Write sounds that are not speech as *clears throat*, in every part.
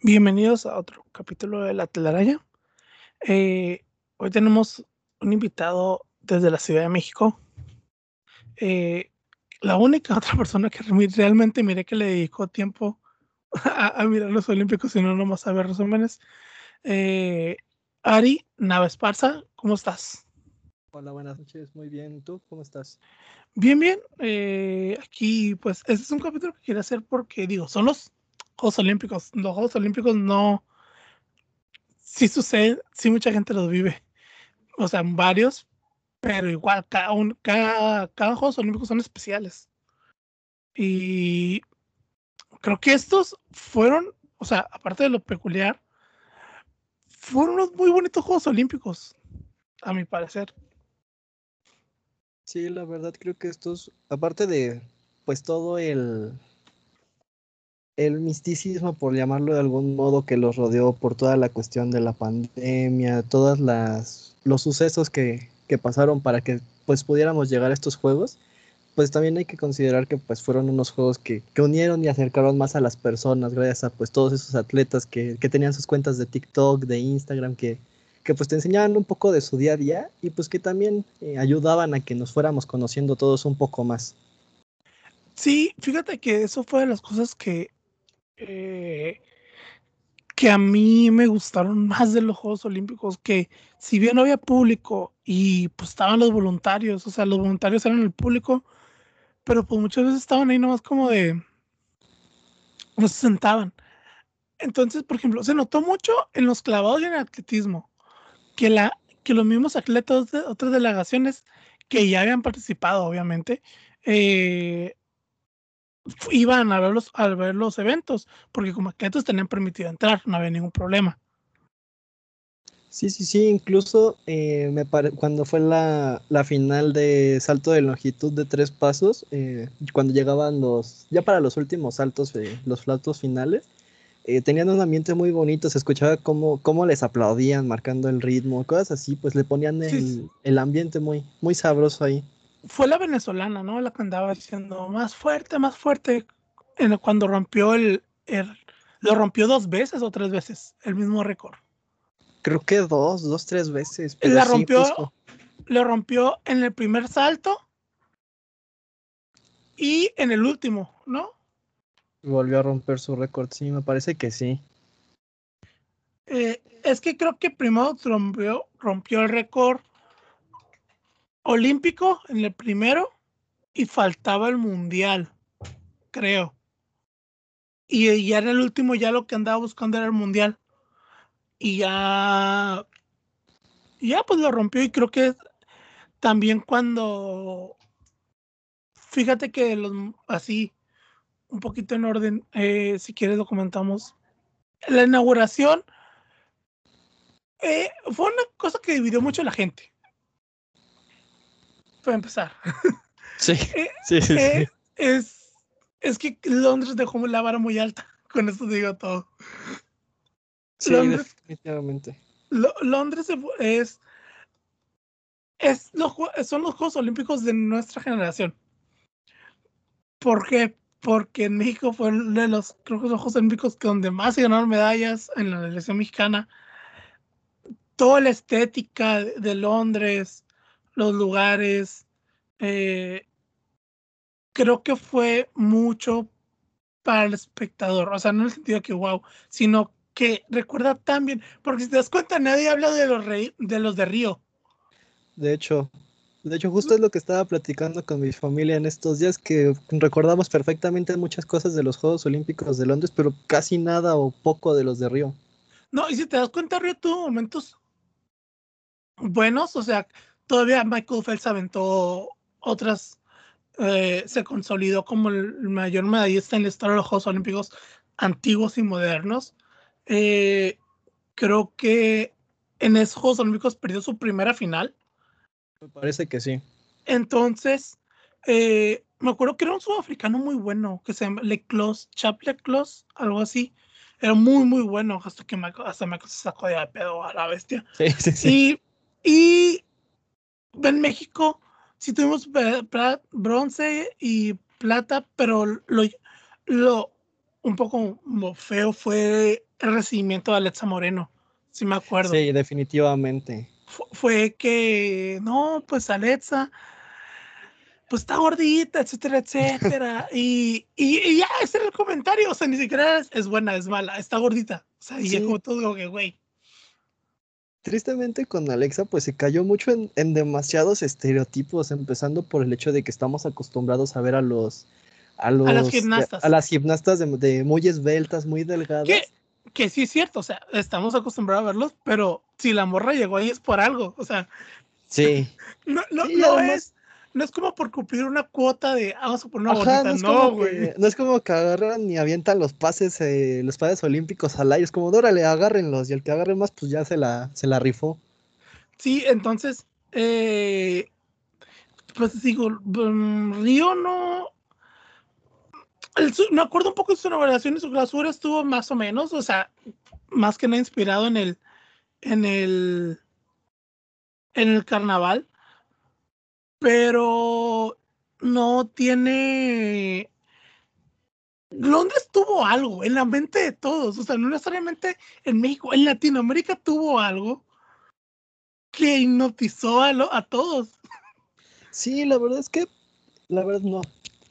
Bienvenidos a otro capítulo de La Telaraña. Eh, hoy tenemos un invitado desde la Ciudad de México. Eh, la única *laughs* otra persona que realmente miré que le dedicó tiempo *laughs* a, mirar los Olímpicos y no nomás a ver resúmenes. Eh, Ari Navesparza, ¿cómo estás? Hola, buenas noches, muy bien. ¿Tú cómo estás? Bien, bien. aquí, pues, este es un capítulo que quiero hacer porque, digo, son los Juegos Olímpicos. Los Juegos Olímpicos no. Sí sucede, sí mucha gente los vive. O sea, varios, pero igual, cada, un, cada, cada Juegos Olímpicos son especiales. Y creo que estos fueron, o sea, aparte de lo peculiar, fueron unos muy bonitos Juegos Olímpicos, a mi parecer. Sí, la verdad creo que estos, aparte de pues todo el, el misticismo, por llamarlo de algún modo, que los rodeó por toda la cuestión de la pandemia, todos los sucesos que, pasaron para que pues pudiéramos llegar a estos juegos, pues también hay que considerar que pues fueron unos juegos que, unieron y acercaron más a las personas gracias a pues todos esos atletas que, tenían sus cuentas de TikTok, de Instagram, que, que pues te enseñaban un poco de su día a día y pues que también eh, ayudaban a que nos fuéramos conociendo todos un poco más. Sí, fíjate que eso fue de las cosas que eh, que a mí me gustaron más de los Juegos Olímpicos, que si bien no había público y pues estaban los voluntarios, o sea, los voluntarios eran el público, pero pues muchas veces estaban ahí nomás como de, no se sentaban. Entonces, por ejemplo, se notó mucho en los clavados y en el atletismo, que, la, que los mismos atletas de otras delegaciones que ya habían participado, obviamente, eh, iban a ver los, a ver los eventos, porque como atletas tenían permitido entrar, no había ningún problema. Sí, sí, sí, incluso eh, me cuando fue la, la, final de salto de longitud de tres pasos, eh, cuando llegaban los, ya para los últimos saltos, eh, los saltos finales, tenían un ambiente muy bonito, se escuchaba cómo, cómo les aplaudían marcando el ritmo, cosas así, pues le ponían el, el ambiente muy, muy sabroso ahí fue la venezolana, ¿no? La que andaba diciendo más fuerte, más fuerte. En cuando rompió el, Lo rompió dos veces o tres veces, el mismo récord. Creo que dos, dos, tres veces. la rompió. lo rompió en el primer salto y en el último, ¿no? Volvió a romper su récord, sí, me parece que sí. Eh, es que creo que primero rompió, rompió el récord olímpico en el primero y faltaba el mundial, creo. Y ya en el último ya lo que andaba buscando era el mundial. Y ya, ya pues lo rompió y creo que también cuando, fíjate que los, así, un poquito en orden, eh, si quieres lo comentamos. La inauguración eh, fue una cosa que dividió mucho a la gente para empezar. *laughs* Sí, eh, sí, sí, eh, Es, es que Londres dejó la vara muy alta. *laughs* Con esto digo todo. Sí, Londres, definitivamente. Londres es, es los, son los Juegos Olímpicos de nuestra generación. ¿Por qué? Porque en México fue de los, creo que los Juegos Olímpicos donde más se ganaron medallas en la elección mexicana. Toda la estética de Londres, los lugares. Eh, creo que fue mucho para el espectador, o sea, no en el sentido que wow, sino que recuerda tan bien, porque si te das cuenta, nadie habla de los, de, los de Río. De hecho, de hecho, justo es lo que estaba platicando con mi familia en estos días, que recordamos perfectamente muchas cosas de los Juegos Olímpicos de Londres, pero casi nada o poco de los de Río. No, y si te das cuenta, Río tuvo momentos buenos, o sea, todavía Michael Phelps aventó otras, eh, se consolidó como el mayor medallista en la historia de los Juegos Olímpicos antiguos y modernos. Eh, creo que en esos Juegos Olímpicos perdió su primera final. Me parece que sí. Entonces, eh, me acuerdo que era un sudafricano muy bueno, que se llama Leclos, Chap Leclos, algo así. Era muy, muy bueno, hasta que Michael, hasta Michael se sacó de pedo a la bestia. Sí, sí, sí. Y, y en México sí tuvimos bronce y plata, pero lo, lo un poco feo fue el recibimiento de Alexa Moreno, si me acuerdo. Sí, definitivamente. fue que, no, pues Alexa, pues está gordita, etcétera, etcétera. *laughs* y, y, ya, ese era el comentario. O sea, ni siquiera es, buena, es mala, está gordita. O sea, y como todo, que, güey. Tristemente con Alexa, pues se cayó mucho en, en, demasiados estereotipos, empezando por el hecho de que estamos acostumbrados a ver a los. A, los, a las gimnastas. A, las gimnastas de, muy esbeltas, muy delgadas. Que, que sí es cierto, o sea, estamos acostumbrados a verlos, pero si la morra llegó ahí es por algo, o sea. Sí. *laughs* No, no, no es no es como por cumplir una cuota de ah, vamos a poner una bonita, no, güey. No, es como que agarran y avientan los pases, eh, los pases olímpicos al aire, es como, órale, agárrenlos, y el que agarre más, pues ya se la, se la rifó. Sí, entonces, eh, pues digo, mm, Río no. me acuerdo un poco de su inauguración y su clausura estuvo más o menos, o sea, más que nada inspirado en el, en el, en el carnaval pero no tiene... Londres tuvo algo en la mente de todos, o sea, no necesariamente en México, en Latinoamérica tuvo algo que hipnotizó a, a todos. Sí, la verdad es que, la verdad no,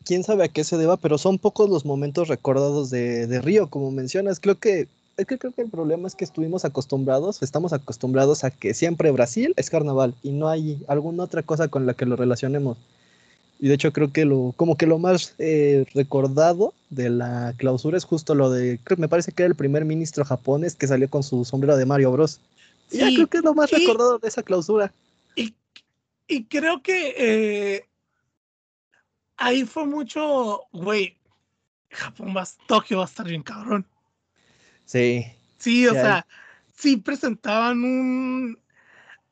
quién sabe a qué se deba, pero son pocos los momentos recordados de, de Río, como mencionas. Creo que es que creo que el problema es que estuvimos acostumbrados, estamos acostumbrados a que siempre Brasil es carnaval y no hay alguna otra cosa con la que lo relacionemos. Y de hecho creo que lo, como que lo más eh, recordado de la clausura es justo lo de, creo, me parece que era el primer ministro japonés que salió con su sombrero de Mario Bros. Y ya creo que es lo más recordado de esa clausura. Y, y creo que eh, ahí fue mucho, güey, Japón va, Tokio va a estar bien cabrón. Sí. Sí, o sea, sí presentaban un.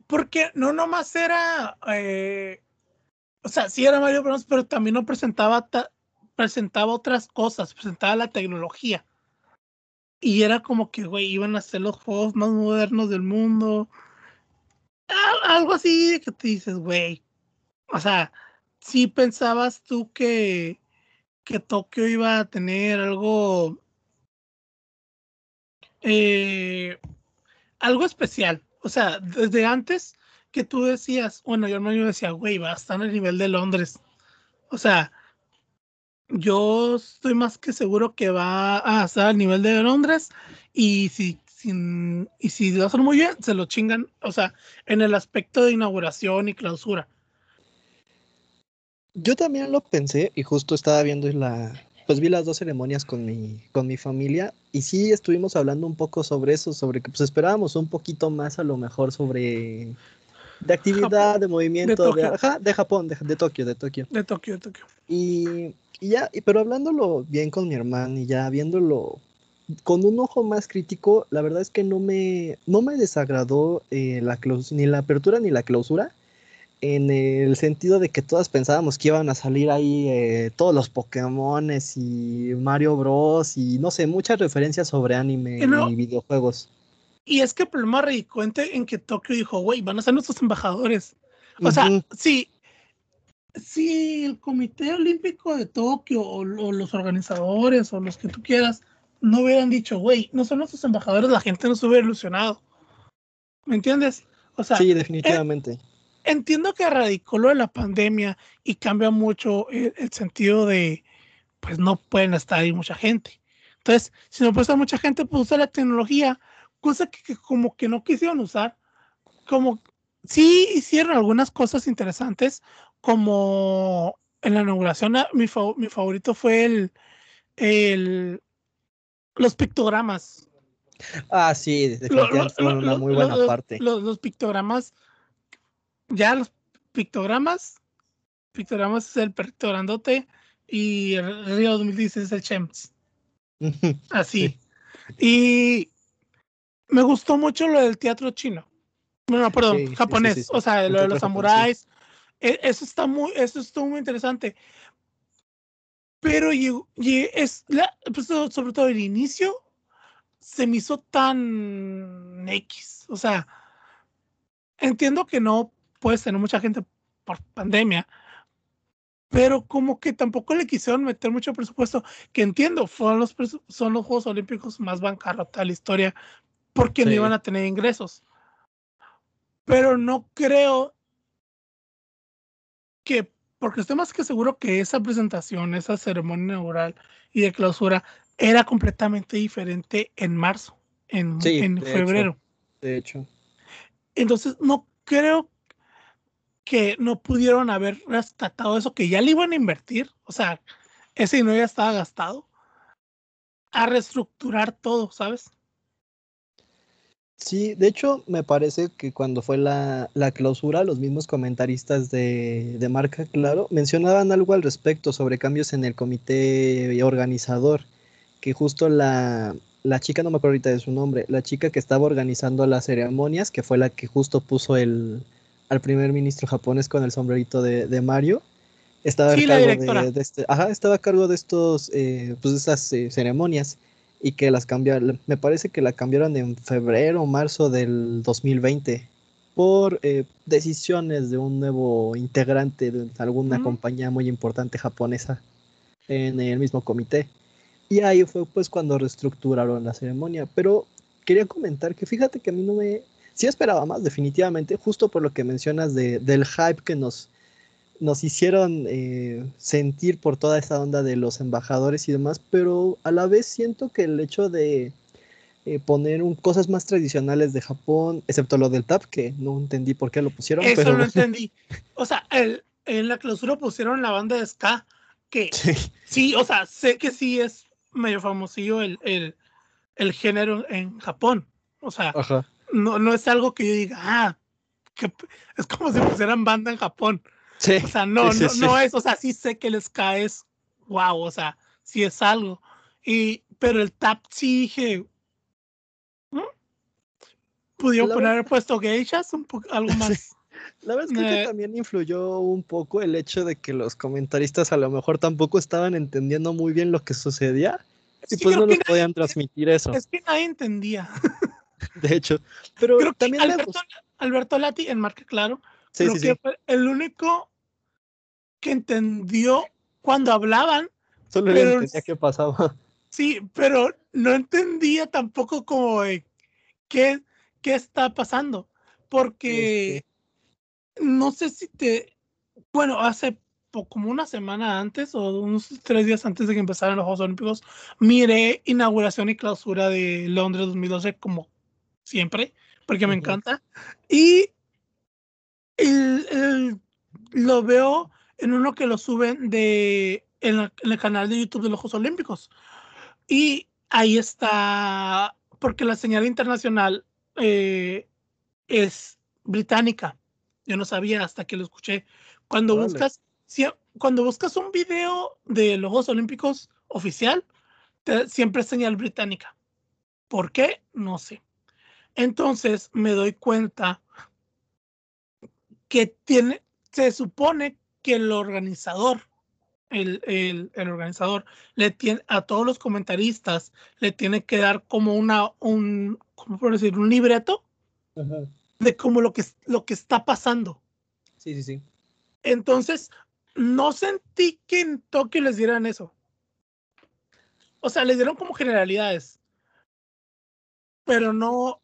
Porque no nomás era. Eh, o sea, sí era Mario Bros, pero también no presentaba, presentaba otras cosas, presentaba la tecnología. Y era como que, güey, iban a ser los juegos más modernos del mundo. Algo así que te dices, güey. O sea, sí pensabas tú que, que Tokio iba a tener algo eh, algo especial. O sea, desde antes que tú decías, bueno, yo yo decía, güey, va a estar el nivel de Londres. O sea, yo estoy más que seguro que va a estar al nivel de Londres y si, sin, y si lo hacen muy bien, se lo chingan, o sea, en el aspecto de inauguración y clausura. Yo también lo pensé y justo estaba viendo la, pues vi las dos ceremonias con mi, con mi familia y sí estuvimos hablando un poco sobre eso, sobre que pues esperábamos un poquito más a lo mejor sobre de actividad, de movimiento, de, de, Japón, de, de, Tokio, de Tokio. De Tokio, de Tokio. Y, y ya, pero hablándolo bien con mi hermano y ya viéndolo con un ojo más crítico, la verdad es que no me, no me desagradó eh, la ni la apertura ni la clausura en el sentido de que todas pensábamos que iban a salir ahí eh, todos los Pokémones y Mario Bros. y no sé, muchas referencias sobre anime y, videojuegos. Y es que el problema radicó en que Tokio dijo, güey, van a ser nuestros embajadores. O sea, sí, si el Comité Olímpico de Tokio o, los organizadores o los que tú quieras no hubieran dicho, güey, no son nuestros embajadores, la gente no se hubiera ilusionado. ¿Me entiendes? O sea, sí, definitivamente entiendo que radicó lo de la pandemia y cambia mucho el, sentido de, pues no pueden estar ahí mucha gente. Entonces, si no puede estar mucha gente, pues usa la tecnología, cosa que, como que no quisieron usar. Como sí hicieron algunas cosas interesantes, como en la inauguración, ah, mi, mi favorito fue el, el, los pictogramas. Ah, sí, definitivamente una muy buena parte. los, pictogramas ya los pictogramas, pictogramas es el perrito grandote y el Río 2016 es el Chems. *laughs* Así. Y me gustó mucho lo del teatro chino. Bueno, perdón, japonés. o sea, lo de los samuráis. E, eso está muy, eso estuvo muy interesante. Pero es la, pues, sobre todo el inicio se me hizo tan X. O sea, entiendo que no puedes tener mucha gente por pandemia, pero como que tampoco le quisieron meter mucho presupuesto, que entiendo, fueron los son los Juegos Olímpicos más bancarrota de la historia, porque no iban a tener ingresos. Pero no creo que, porque estoy más que seguro que esa presentación, esa ceremonia inaugural y de clausura era completamente diferente en marzo, en, en febrero. de hecho. Entonces, no creo que no pudieron haber rescatado eso que ya le iban a invertir, o sea, ese dinero ya estaba gastado, a reestructurar todo, ¿sabes? Sí, de hecho me parece que cuando fue la, clausura, los mismos comentaristas de, de, marca, claro, mencionaban algo al respecto sobre cambios en el comité organizador, que justo la, la chica, no me acuerdo ahorita de su nombre, la chica que estaba organizando las ceremonias, que fue la que justo puso el, al primer ministro japonés con el sombrerito de, Mario. Estaba a cargo de, este, ajá, estaba a cargo de estos, eh, pues estas eh, ceremonias y que las cambiaron, me parece que la cambiaron en febrero o marzo del 2020 por eh, decisiones de un nuevo integrante de alguna compañía muy importante japonesa en el mismo comité. Y ahí fue pues cuando reestructuraron la ceremonia. Pero quería comentar que fíjate que a mí no me, sí esperaba más, definitivamente, justo por lo que mencionas de, del hype que nos, nos hicieron eh, sentir por toda esta onda de los embajadores y demás, pero a la vez siento que el hecho de eh, poner un, cosas más tradicionales de Japón, excepto lo del tap, que no entendí por qué lo pusieron. Eso pero... no entendí. O sea, el, en la clausura pusieron la banda de ska, que *laughs* sí, o sea, sé que sí es medio famosillo el, el, el género en Japón. O sea, Ajá no, no es algo que yo diga, ah, que es como si pusieran banda en Japón. Sí, o sea, no, no, no es, o sea, sí sé que les cae es wow, o sea, sí es algo. Y, pero el tap sí dije, ¿Mm? pudieron poner haber puesto geishas, un poco, algo *laughs* más. La verdad es que eh. también influyó un poco el hecho de que los comentaristas a lo mejor tampoco estaban entendiendo muy bien lo que sucedía y pues no nos podían transmitir eso. Es que nadie entendía. *laughs* *laughs* de hecho. Pero también Alberto, Lati, en marca claro, sí, que fue el único que entendió cuando hablaban. Solo pero, entendía qué pasaba. Sí, pero no entendía tampoco como qué, qué está pasando. Porque no sé si te. Bueno, hace como una semana antes o unos tres días antes de que empezaran los Juegos Olímpicos, miré inauguración y clausura de Londres 2012 como siempre, porque me encanta. Y el, lo veo en uno que lo suben de, en, el canal de YouTube de los Juegos Olímpicos. Y ahí está, porque la señal internacional eh, es británica. Yo no sabía hasta que lo escuché. Cuando buscas, cuando buscas un video de los Juegos Olímpicos oficial, siempre es señal británica. ¿Por qué? No sé. Entonces me doy cuenta que tiene, se supone que el organizador, el, el, el, organizador, le tiene a todos los comentaristas, le tiene que dar como una, un, ¿cómo puedo decir? Un libreto de cómo lo que, lo que está pasando. Sí, sí, sí. Entonces, no sentí que en Tokio les dieran eso. O sea, les dieron como generalidades. Pero no,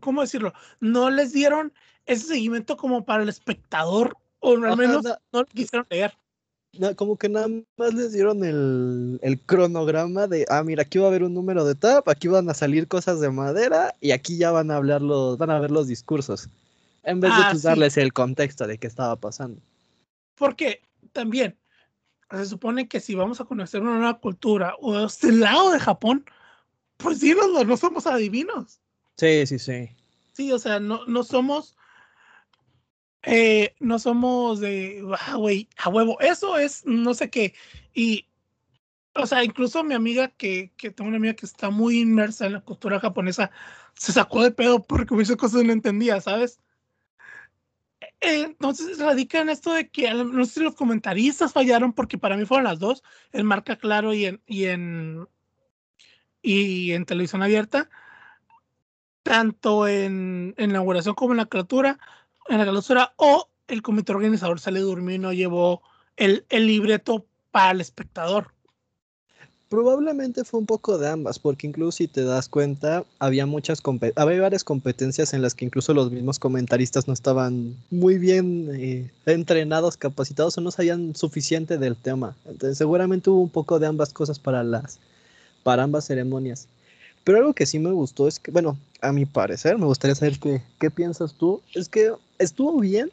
¿cómo decirlo? No les dieron ese seguimiento como para el espectador, o al menos no, lo quisieron leer. como que nada más les dieron el, el, cronograma de, ah, mira, aquí va a haber un número de tap, aquí van a salir cosas de madera y aquí ya van a hablar los, van a ver los discursos. En vez de pues, darles el contexto de qué estaba pasando. Porque también se supone que si vamos a conocer una nueva cultura o este lado de Japón, pues no, no somos adivinos. Sí, sí, sí. Sí, o sea, no, no somos, eh, no somos de, ah, güey, a huevo, eso es no sé qué. Y, o sea, incluso mi amiga, que, que tengo una amiga que está muy inmersa en la cultura japonesa, se sacó de pedo porque muchas cosas no entendía, ¿sabes? E, entonces radica en esto de que no sé si los comentaristas fallaron porque para mí fueron las dos, en marca claro y en, y en, y en televisión abierta tanto en, la inauguración como en la clausura, en la clausura o el comité organizador se le durmió y no llevó el, el libreto para el espectador. Probablemente fue un poco de ambas, porque incluso si te das cuenta, había muchas había varias competencias en las que incluso los mismos comentaristas no estaban muy bien eh, entrenados, capacitados o no sabían suficiente del tema. Entonces seguramente hubo un poco de ambas cosas para las para ambas ceremonias. Pero algo que sí me gustó es que, bueno, a mi parecer, me gustaría saber qué, qué piensas tú, es que estuvo bien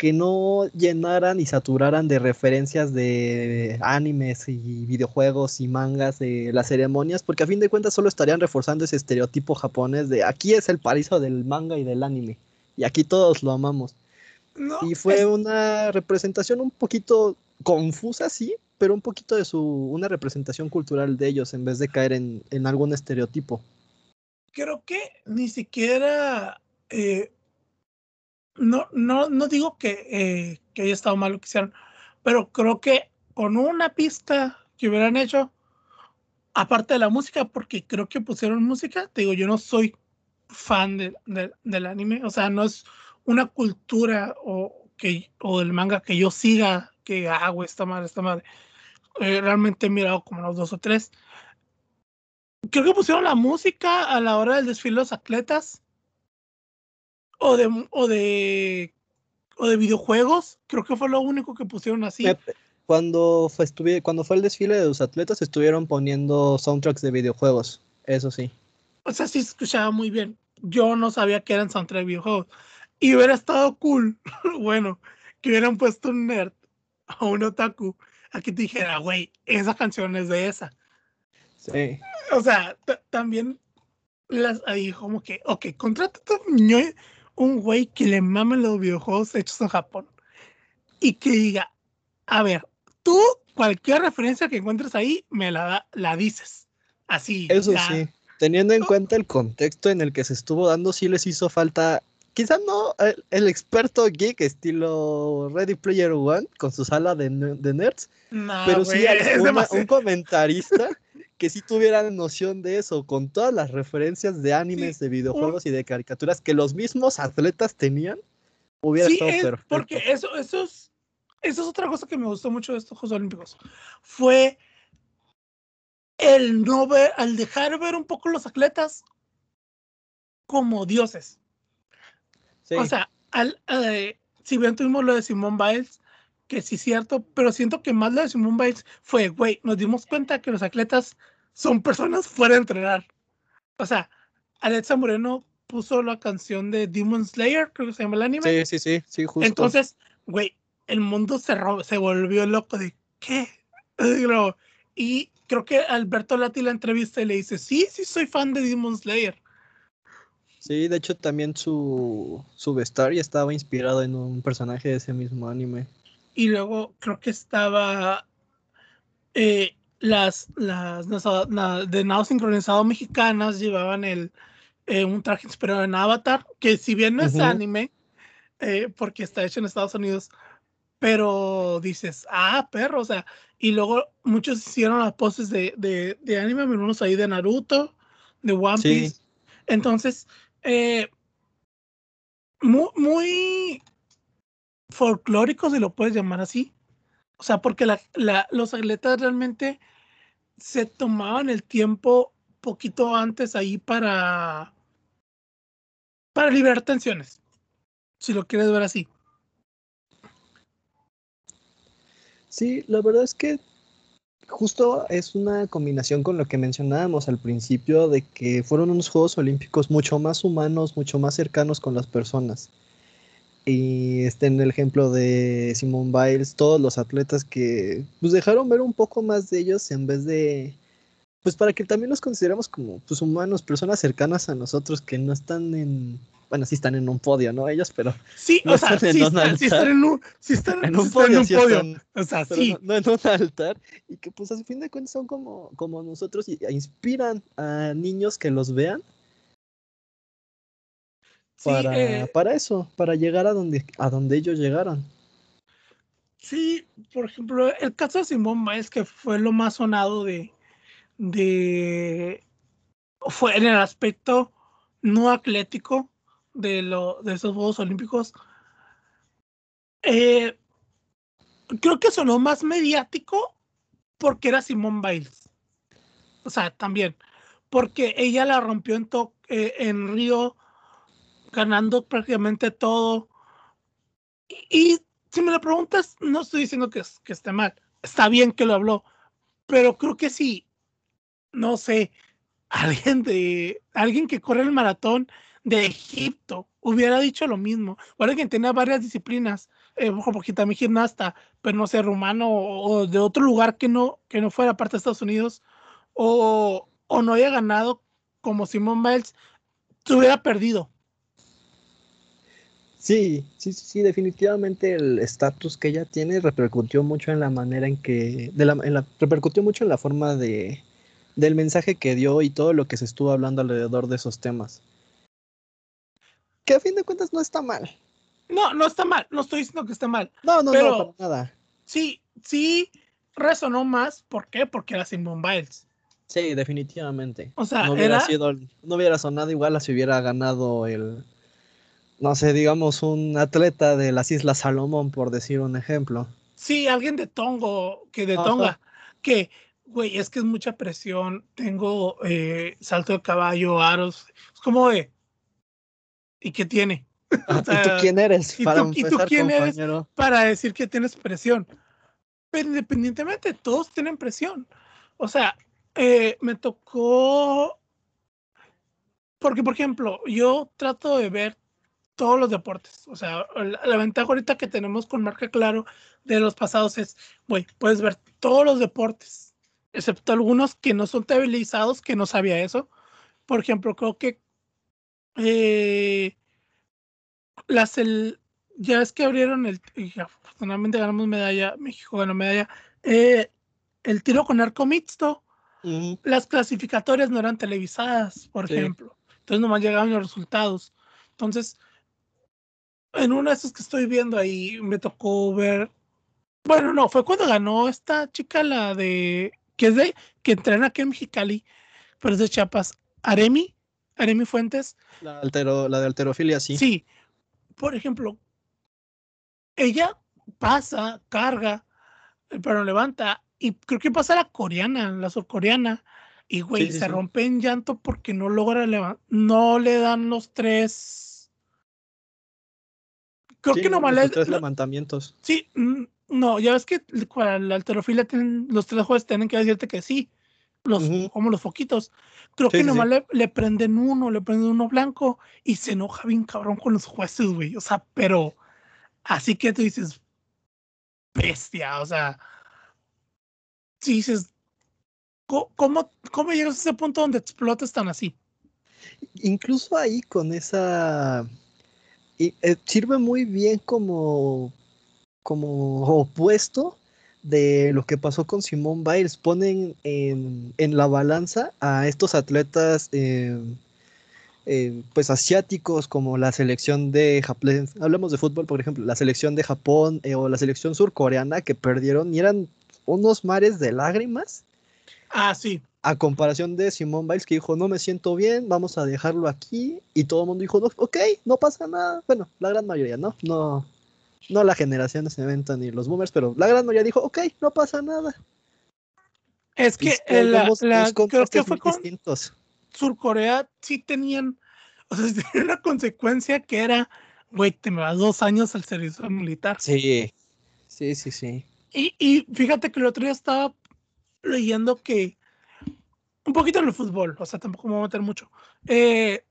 que no llenaran y saturaran de referencias de animes y videojuegos y mangas de las ceremonias, porque a fin de cuentas solo estarían reforzando ese estereotipo japonés de aquí es el paraíso del manga y del anime, y aquí todos lo amamos. y fue una representación un poquito confusa, sí, pero un poquito de su, una representación cultural de ellos en vez de caer en, algún estereotipo. Creo que ni siquiera eh, no, no, no digo que, eh, que haya estado mal lo que hicieron, pero creo que con una pista que hubieran hecho, aparte de la música, porque creo que pusieron música, te digo, yo no soy fan de, del anime, o sea, no es una cultura o, que, o del manga que yo siga, que hago esta madre, esta madre. Eh, realmente he mirado como los dos o tres. Creo que pusieron la música a la hora del desfile de los atletas o de, o de, o de videojuegos. Creo que fue lo único que pusieron así. Cuando fue, cuando fue el desfile de los atletas, estuvieron poniendo soundtracks de videojuegos. Eso sí. O sea, sí escuchaba muy bien. Yo no sabía que eran soundtracks de videojuegos. Y hubiera estado cool, *laughs* bueno, que hubieran puesto un nerd o un otaku aquí te dijera, güey, esa canción es de esa. Sí. O sea, también las ahí como que, ok, contrata un un güey que le mame los videojuegos hechos en Japón y que diga, a ver, tú cualquier referencia que encuentres ahí me la, la dices. Así. Eso sí, teniendo en cuenta el contexto en el que se estuvo dando, sí les hizo falta, quizá no el, experto geek estilo Ready Player One con su sala de, nerds, pero sí *laughs* un comentarista que sí tuvieran noción de eso, con todas las referencias de animes, de videojuegos y de caricaturas que los mismos atletas tenían, hubiera estado perfecto. Porque eso, eso, es, eso es otra cosa que me gustó mucho de estos Juegos Olímpicos. Fue el no ver, al dejar ver un poco los atletas como dioses. O sea, al, eh, si bien tuvimos lo de Simón Biles, que sí es cierto, pero siento que más lo de Simone Biles fue, güey, nos dimos cuenta que los atletas son personas fuera de entrenar. O sea, Alexa Moreno puso la canción de Demon Slayer, creo que se llama el anime. Sí, sí, sí, sí, justo. Entonces, güey, el mundo se, se volvió loco de, ¿qué? Y creo que Alberto Lati la entrevista y le dice, sí, sí, soy fan de Demon Slayer. Sí, de hecho también su, su vestuario estaba inspirado en un personaje de ese mismo anime. Y luego creo que estaba eh, las, las de nado sincronizado mexicanas llevaban el eh, un traje inspirado en Avatar, que si bien no es anime, eh, porque está hecho en Estados Unidos, pero dices, ah, perro, o sea, y luego muchos hicieron las poses de, de, de anime, algunos ahí de Naruto, de One Piece. Entonces, muy, muy, folclóricos, si lo puedes llamar así. O sea, porque los atletas realmente se tomaban el tiempo poquito antes ahí para, para liberar tensiones, si lo quieres ver así. Sí, la verdad es que justo es una combinación con lo que mencionábamos al principio de que fueron unos Juegos Olímpicos mucho más humanos, mucho más cercanos con las personas. Y este, en el ejemplo de Simone Biles, todos los atletas que pues dejaron ver un poco más de ellos en vez de, pues para que también los consideremos como pues humanos, personas cercanas a nosotros que no están en, bueno, sí están en un podio, ¿no? Ellos, pero sí, o sea, sí, están, sí, están, en un, sí están, en un podio, o sea, sí. No, en un altar y que pues a fin de cuentas son como, como nosotros y inspiran a niños que los vean para, eh, para eso, para llegar a donde, a donde ellos llegaron. Sí, por ejemplo, el caso de Simón Biles, que fue lo más sonado de, de fue en el aspecto no atlético de, lo, de esos Juegos Olímpicos. eh, creo que sonó más mediático porque era Simone Biles. O sea, también. Porque ella la rompió en, eh, en Río, ganando prácticamente todo. Y, si me lo preguntas, no estoy diciendo que, que esté mal. Está bien que lo habló. Pero creo que sí, no sé, *laughs* alguien de alguien que corre el maratón de Egipto hubiera dicho lo mismo. O alguien que tenía varias disciplinas, eh, porque también gimnasta, pero no sé, rumano o, de otro lugar que no, que no fuera parte de Estados Unidos, o, o no haya ganado como Simón Biles, se hubiera perdido. Sí, sí, sí, definitivamente el estatus que ella tiene repercutió mucho en la manera en que, de la, en la, repercutió mucho en la forma de, del mensaje que dio y todo lo que se estuvo hablando alrededor de esos temas. Que a fin de cuentas no está mal. No, no está mal, no estoy diciendo que está mal. No, no, pero no, para nada. Sí, sí resonó más, ¿por qué? Porque era Simone Biles. Sí, definitivamente. O sea, no hubiera sido, no hubiera sonado igual si hubiera ganado el, no sé, digamos un atleta de las Islas Salomón, por decir un ejemplo. Sí, alguien de Tongo, que de Tonga, que güey, es que es mucha presión, tengo eh, salto de caballo, aros, es como de, ¿y qué tiene? *laughs* ¿Y tú quién eres? Para ¿y tú, quién eres para decir que tienes presión? Pero independientemente, todos tienen presión. O sea, eh, me tocó, porque por ejemplo, yo trato de ver todos los deportes. O sea, la, la, ventaja ahorita que tenemos con marca claro de los pasados es, güey, puedes ver todos los deportes excepto algunos que no son televisados, que no sabía eso. Por ejemplo, creo que eh, las el, ya es que abrieron el, y afortunadamente ganamos medalla, México ganó medalla, eh, el tiro con arco mixto, las clasificatorias no eran televisadas, por ejemplo. Entonces nomás llegaban los resultados. Entonces, en uno de esos que estoy viendo ahí, me tocó ver, bueno, no, fue cuando ganó esta chica, la de que es de, que entrena aquí en Mexicali, pero es de Chiapas. Aremi, Aremi Fuentes. La, altero, la de alterofilia, sí. Sí. Por ejemplo, ella pasa, carga, pero levanta, y creo que pasa la coreana, la surcoreana, y güey, se rompe en llanto porque no logra levantar, no le dan los tres. Creo que no vale. Los tres levantamientos. Sí, no, ya ves que para la alterofilia tienen, los tres jueces tienen que decirte que sí, los, como los foquitos. Creo que nomás Le, prenden uno, le prenden uno blanco y se enoja bien cabrón con los jueces, güey. O sea, pero así que tú dices, bestia, o sea, si dices, ¿cómo, cómo llegas a ese punto donde explotas tan así? Incluso ahí con esa... Y, eh, sirve muy bien como como opuesto de lo que pasó con Simone Biles. Ponen en, la balanza a estos atletas eh, eh, pues asiáticos como la selección de Japón, hablamos de fútbol por ejemplo, la selección de Japón eh, o la selección surcoreana que perdieron y eran unos mares de lágrimas. Ah, sí. A comparación de Simone Biles que dijo, no me siento bien, vamos a dejarlo aquí. Y todo el mundo dijo, ok, no pasa nada. Bueno, la gran mayoría, ¿no? No, no la generación de evento ni los boomers, pero la gran mayoría dijo, ok, no pasa nada. Es que la, creo que fue con Surcorea sí tenían, *laughs* o sea, tenía una consecuencia que era, güey, te me vas dos años al servicio militar. Sí, sí, sí, sí. Y, y fíjate que el otro día estaba leyendo que un poquito en el fútbol, o sea, tampoco me voy a meter mucho. Eh,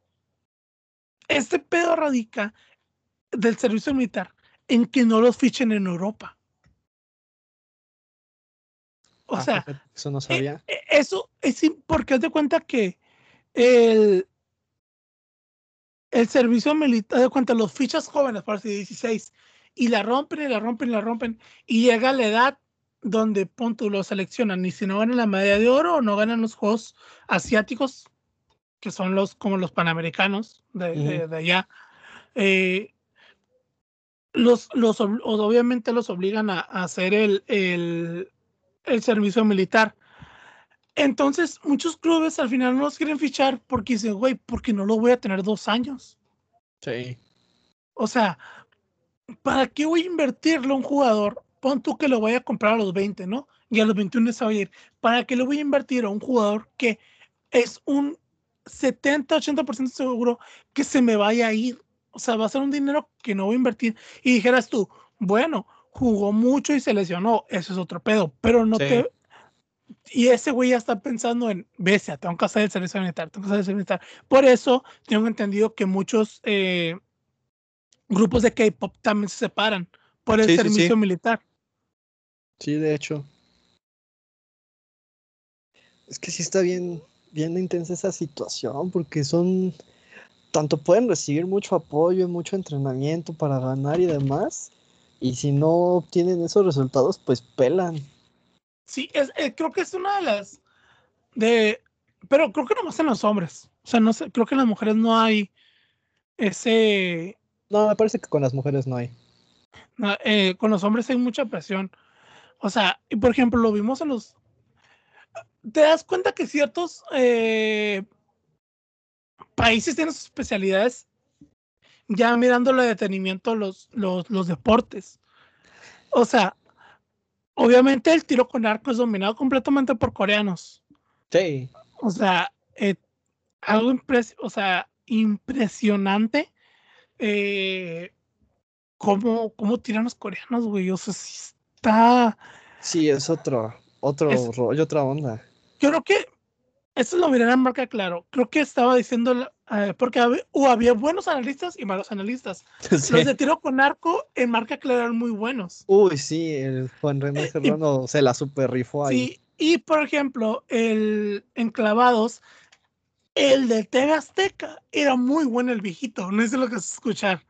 este pedo radica del servicio militar en que no los fichen en Europa. O ah, sea, eso no sabía. Eh, eso es porque haz de cuenta que el, el servicio militar, de cuenta, los fichas jóvenes, por así 16, y la rompen y la rompen y la rompen, y llega la edad donde punto lo seleccionan, y si no ganan la medalla de oro o no ganan los juegos asiáticos, que son los como los panamericanos de, de allá, eh, los, los obviamente los obligan a, hacer el, el, el, servicio militar. Entonces, muchos clubes al final no los quieren fichar porque dicen, güey, porque no lo voy a tener dos años. Sí. O sea, ¿para qué voy a invertirle a un jugador? Pon tú que lo voy a comprar a los 20, ¿no? Y a los 21 se va a ir. ¿Para qué le voy a invertir a un jugador que es un 70-80% seguro que se me vaya a ir? O sea, va a ser un dinero que no voy a invertir. Y dijeras tú, bueno, jugó mucho y se lesionó, eso es otro pedo, pero no te... Y ese güey ya está pensando en, bestia, tengo que hacer el servicio militar, tengo que hacer el servicio militar. Por eso tengo entendido que muchos eh, grupos de K-pop también se separan por el servicio militar. Sí, de hecho. Es que sí está bien, bien intensa esa situación, porque son, tanto pueden recibir mucho apoyo, mucho entrenamiento para ganar y demás, y si no obtienen esos resultados, pues pelan. Sí, es, eh, creo que es una de las, de, pero creo que no más en los hombres, o sea, no sé, creo que en las mujeres no hay ese, no, me parece que con las mujeres no hay. Eh, con los hombres hay mucha presión. O sea, y por ejemplo, lo vimos en los. ¿Te das cuenta que ciertos eh, países tienen sus especialidades? Ya mirando de detenimiento los, los, los deportes. O sea, obviamente el tiro con arco es dominado completamente por coreanos. Sí. O sea, eh, algo o sea, impresionante eh, cómo, cómo tiran los coreanos, güey. O sea, sí está. Sí, es otro, otro rollo, otra onda. Yo creo que eso lo miré en marca claro. Creo que estaba diciendo, eh, porque había, había, buenos analistas y malos analistas. *laughs* Los de tiro con arco en marca claro eran muy buenos. Uy, sí, el Juan René eh, Serrano se la super rifó ahí. Sí, y por ejemplo, el enclavados el de TV Azteca era muy bueno el viejito, no sé lo que es escuchar.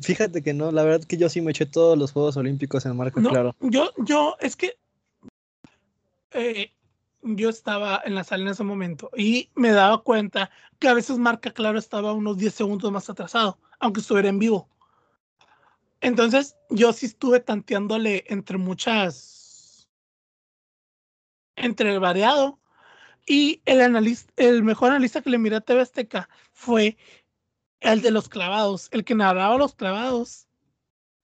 Fíjate que no, la verdad que yo sí me eché todos los Juegos Olímpicos en marca claro. Yo, yo, es que eh, yo estaba en la sala en ese momento y me daba cuenta que a veces marca claro estaba unos 10 segundos más atrasado, aunque estuviera en vivo. Entonces yo sí estuve tanteándole entre muchas, entre el variado y el, analista, el mejor analista que le miré a TV Azteca fue el de los clavados, el que narraba los clavados.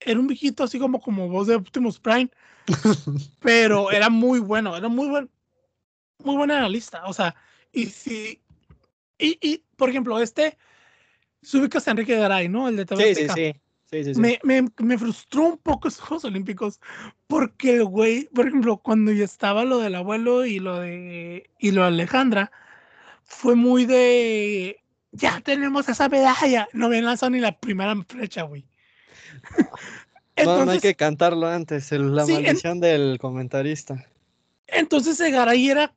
Era un viejito así como, como voz de Optimus Prime, *laughs* pero era muy bueno, era muy buen, muy buen analista. O sea, y si, y, y por ejemplo, este, se ubica a Enrique Garay, ¿no? El de TV Sí, sí, sí. Me, me, me, frustró un poco esos Juegos Olímpicos porque el güey, por ejemplo, cuando ya estaba lo del abuelo y lo de y lo de Alejandra, fue muy de ya tenemos esa medalla. No me lanzado ni la primera flecha, güey. no, no hay que cantarlo antes, la maldición del comentarista. Entonces Garay era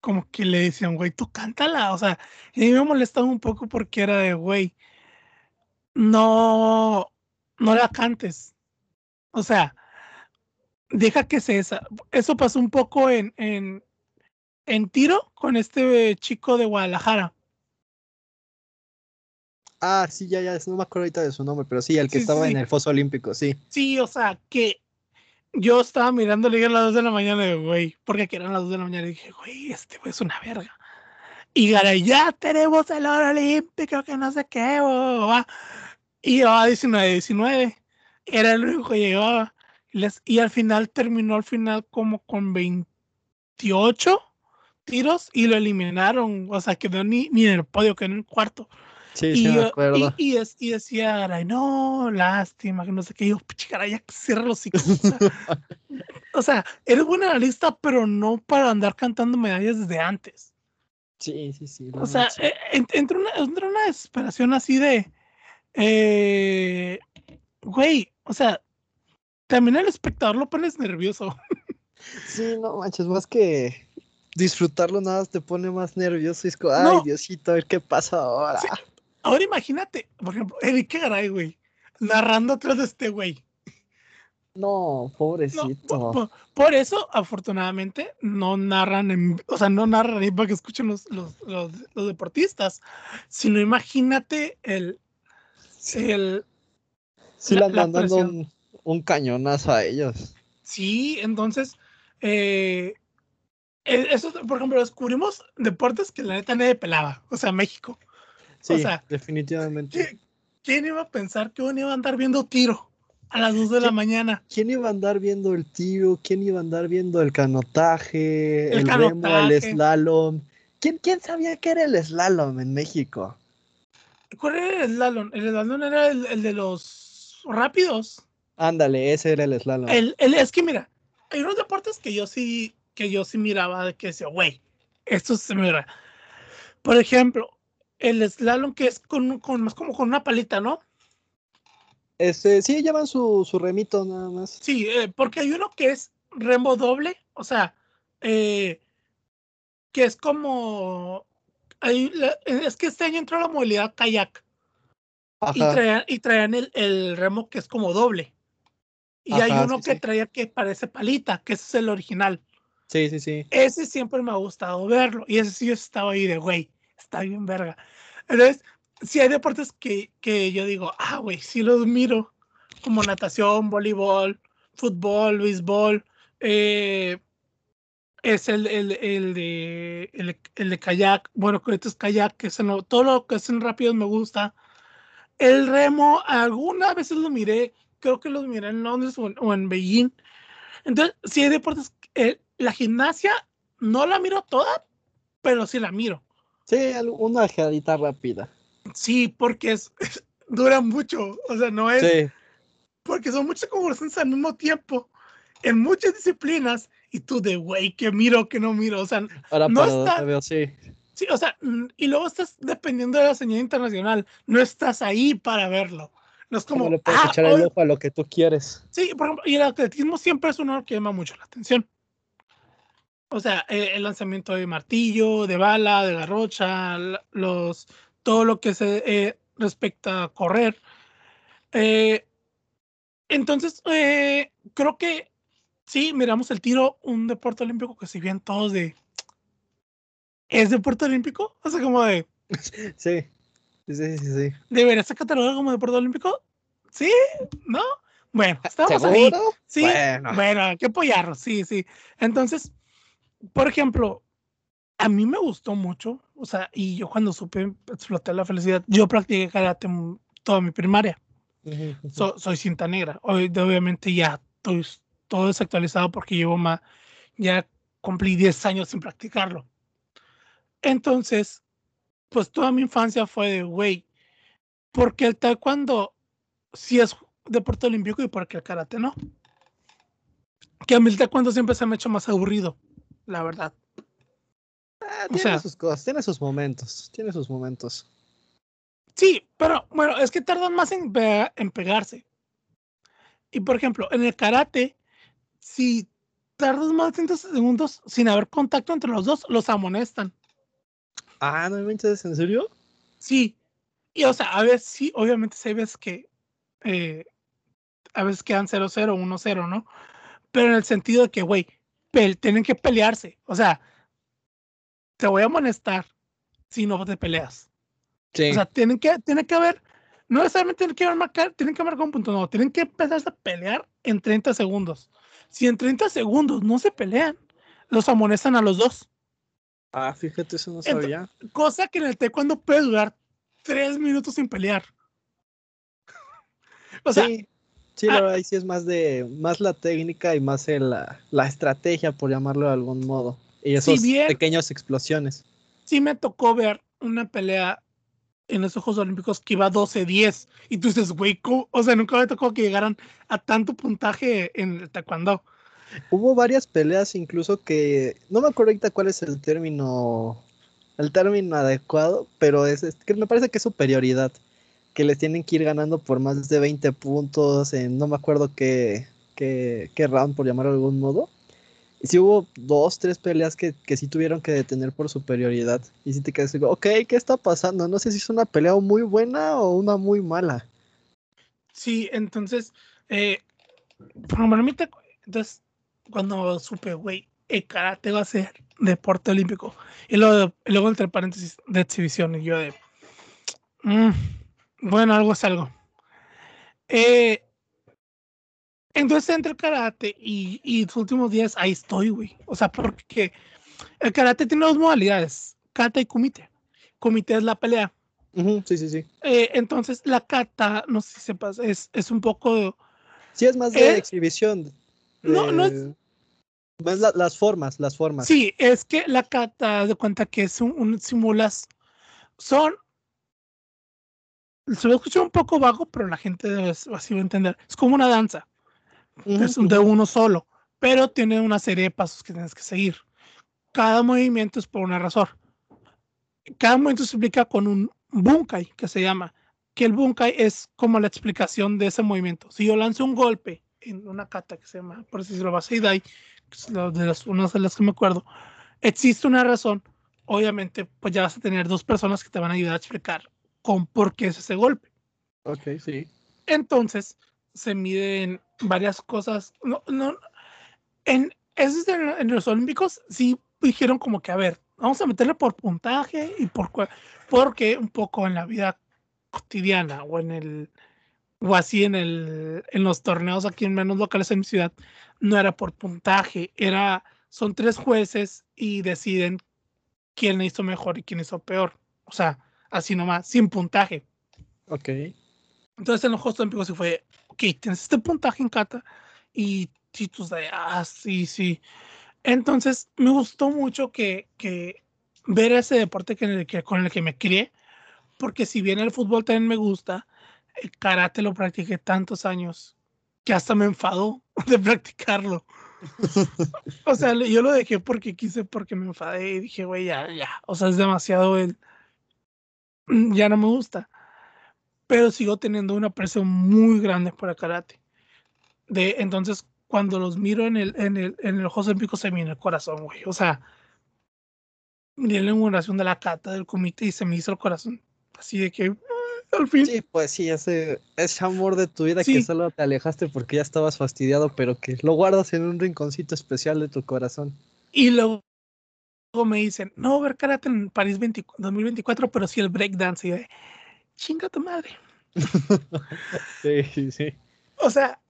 como que le decían, güey, tú cántala. O sea, y me molestaba un poco porque era de, güey, no, no la cantes. O sea, deja que se esa. Eso pasó un poco en, en, en tiro con este chico de Guadalajara. Ah, sí, ya, ya, no me acuerdo ahorita de su nombre, pero sí, el que estaba en el foso olímpico, sí. Sí, o sea, que yo estaba mirando a las 2 de la mañana güey, porque aquí eran las 2 de la mañana y dije, güey, este güey es una verga. Y Garay, ya tenemos el oro olímpico, que no sé qué, va. Y llevaba 19, 19. Era el único que llegaba. Y, al final terminó al final como con 28 tiros y lo eliminaron. O sea, quedó ni, ni en el podio, quedó en el cuarto. Sí, y, sí, me acuerdo. Y, y, decía, Garay, no, lástima, que no sé qué. Y yo, Garay, ya cierra los hijos. *laughs* O sea, eres buen analista, pero no para andar cantando medallas desde antes. Sí, sí, sí. O sea, eh, entra una, una desesperación así de. Eh, güey, o sea, también el espectador lo pones nervioso. *laughs* Sí, no manches, más que disfrutarlo nada te pone más nervioso. Y es como, ay, Diosito, a ver qué pasa ahora. Ahora imagínate, por ejemplo, Eric Garay, güey, narrando atrás de este güey. No, pobrecito. por, eso, afortunadamente, no narran, en, o sea, no narran ahí para que escuchen los, los, los, deportistas, sino imagínate el... el sí, le andan dando un, cañonazo a ellos. Sí, entonces, eh, e, eso, por ejemplo, descubrimos deportes que la neta nadie pelaba, o sea, México. Sí, definitivamente ¿quién iba a pensar que uno iba a andar viendo tiro a las 2 de la mañana? ¿Quién iba a andar viendo el tiro? ¿Quién iba a andar viendo el canotaje, el, remo, el slalom? ¿Quién, ¿Quién sabía que era el slalom en México? ¿Cuál era el slalom? El slalom era el, de los rápidos. Ándale, ese era el slalom. El, el, es que mira, hay unos deportes que yo sí, que yo sí miraba de que decía, güey, esto se mira. Por ejemplo, el slalom que es con, con más como con una palita, ¿no? Este, sí, llevan su, su remito nada más. Sí, eh, porque hay uno que es remo doble, o sea, eh, que es como es que este año entró la modalidad kayak. Y traían, y traían el, el, remo que es como doble. Y hay uno que traía que parece palita, que ese es el original. Sí, sí, sí. Ese siempre me ha gustado verlo. Y ese sí yo estaba ahí de, güey, está bien verga. Entonces, si hay deportes que, que yo digo, ah, güey, sí los miro, como natación, voleibol, fútbol, béisbol, eh, es el, el, el de, el, de kayak. Bueno, esto es kayak, que es todo lo que hacen rápidos me gusta. El remo, algunas veces lo miré, creo que los miré en Londres o en, Beijing. Entonces, si hay deportes, eh, la gimnasia no la miro toda, pero sí la miro. Sí, una ojeadita rápida. Sí, porque es, dura mucho, o sea, no es... Sí. Porque son muchas conversaciones al mismo tiempo, en muchas disciplinas, y tú de, güey, que miro, que no miro, o sea, Ahora no está... Veo, sí. Sí, o sea, y luego estás dependiendo de la señal internacional, no estás ahí para verlo. No es como. No le puedes ah, echar el ojo a lo que tú quieres. Sí, por ejemplo, y el atletismo siempre es uno que llama mucho la atención. O sea, eh, el lanzamiento de martillo, de bala, de garrocha, los, todo lo que se eh, respecta a correr. Eh, entonces, creo que sí, miramos el tiro, un deporte olímpico que si bien todos de... ¿Es deporte olímpico? O sea, como de... *laughs* Sí, sí, sí, sí. ¿Debería ser catalogado como deporte olímpico? ¿Sí? ¿No? Bueno, estamos ahí. Sí, bueno. bueno, hay que apoyarlo, sí, sí. Entonces, por ejemplo, a mí me gustó mucho, o sea, y yo cuando supe explotar la felicidad, yo practiqué karate toda mi primaria. soy cinta negra. Hoy, obviamente ya estoy todo desactualizado porque llevo más, ya cumplí 10 años sin practicarlo. Entonces, pues toda mi infancia fue de, güey, porque el taekwondo sí es deporte olímpico y porque el karate no. Que a mí el taekwondo siempre se me ha hecho más aburrido, la verdad. Ah, tiene sus cosas, tiene sus momentos, tiene sus momentos. Sí, pero bueno, es que tardan más en, en pegarse. Y por ejemplo, en el karate, si tardas más de 30 segundos sin haber contacto entre los dos, los amonestan. Ah, ¿no me entiendes? ¿En serio? Sí. Y o sea, a veces sí, obviamente se ves que eh, a veces quedan 0-0, 1-0, ¿no? Pero en el sentido de que, güey, tienen que pelearse. O sea, te voy a amonestar si no te peleas. Sí. O sea, tienen que, tienen que haber, no necesariamente tienen que marcar, tienen que marcar un punto, no, tienen que empezar a pelear en 30 segundos. Si en 30 segundos no se pelean, los amonestan a los dos. Ah, fíjate, eso no sabía. cosa que en el taekwondo puede durar tres minutos sin pelear. *laughs* o sea, sí, sí la ah verdad, ahí sí es más de más la técnica y más la, la, estrategia, por llamarlo de algún modo. Y esos pequeñas explosiones. Sí me tocó ver una pelea en los Juegos Olímpicos que iba 12-10. Y tú dices, güey, o sea, nunca me tocó que llegaran a tanto puntaje en el taekwondo. Hubo varias peleas incluso que, no me acuerdo ahorita cuál es el término, el término adecuado, pero es, que me parece que es superioridad, que les tienen que ir ganando por más de 20 puntos en no me acuerdo qué, qué, qué round, por llamarlo de algún modo. Y sí hubo dos, tres peleas que, que sí tuvieron que detener por superioridad. Y sí te quedas ok, ¿qué está pasando? No sé si es una pelea muy buena o una muy mala. Sí, entonces, eh, normalmente, entonces, cuando supe, güey, el karate va a ser deporte olímpico. Y luego, luego entre paréntesis, de exhibición. Y yo de, mm, bueno, algo es algo. Eh, entonces entra el karate y, y los últimos días ahí estoy, güey. O sea, porque el karate tiene dos modalidades, kata y kumite. Kumite es la pelea Sí, sí, sí. Eh, entonces, la kata, no sé si sepas, es, es un poco. Sí, es más de Eh, exhibición. no, no es- de- más la- las formas, las formas. Sí, es que la kata, de cuenta que es un, un simulas. Son. Se lo escucha un poco vago, pero la gente así va a entender. Es como una danza. Es de uno solo, pero tiene una serie de pasos que tienes que seguir. Cada movimiento es por una razón. Cada movimiento se explica con un bunkai, que se llama, que el bunkai es como la explicación de ese movimiento. Si yo lanzo un golpe en una kata que se llama, por si lo vas a que es la de las, una de las que me acuerdo, existe una razón. Obviamente, pues ya vas a tener dos personas que te van a ayudar a explicar con por qué es ese golpe. Ok, sí. Entonces, se miden varias cosas. No, no, en, esos de- en los Olímpicos sí dijeron como que, a ver, vamos a meterle por puntaje y por porque un poco en la vida cotidiana o en el o así en el en los torneos aquí en menos locales en mi ciudad no era por puntaje, era son tres jueces y deciden quién hizo mejor y quién hizo peor. O sea, así nomás, sin puntaje. Ok. Entonces en los Juegos Olímpicos sí fue, ok, tienes este puntaje en kata y Titus de, ah, sí, sí. Entonces me gustó mucho que, que ver ese deporte que, en el que, con el que me crié, porque si bien el fútbol también me gusta, el karate lo practiqué tantos años que hasta me enfadó *laughs* de practicarlo. *laughs* o sea, yo lo dejé porque quise, porque me enfadé y dije, güey, ya, ya, o sea, es demasiado el... *clears throat* Ya no me gusta pero sigo teniendo una aprecio muy grande el karate. De, entonces, cuando los miro en el, en el, en el Olímpicos, se me viene el corazón, güey. O sea, miré la inauguración de la cata del comité y se me hizo el corazón. Así de que, ah, al fin. Sí, pues sí, ese, ese amor de tu vida Sí. que solo te alejaste porque ya estabas fastidiado, pero que lo guardas en un rinconcito especial de tu corazón. Y luego me dicen, no, ver karate en París 20 2024, pero sí el breakdance. Y de, chinga tu madre. *laughs* Sí, sí, sí. O sea,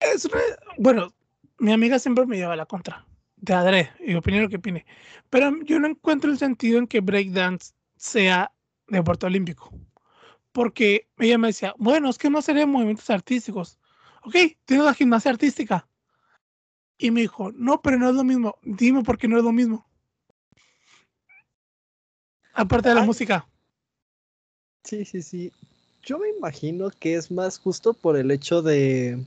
es una- bueno, mi amiga siempre me lleva a la contra de adrede y opine lo que opine, pero yo no encuentro el sentido en que breakdance sea deporte olímpico, porque ella me decía, bueno, es que no serían movimientos artísticos. Ok, tienes la gimnasia artística. Y me dijo, no, pero no es lo mismo. Dime por qué no es lo mismo. Aparte de la música. Sí, sí, sí. Yo me imagino que es más justo por el hecho de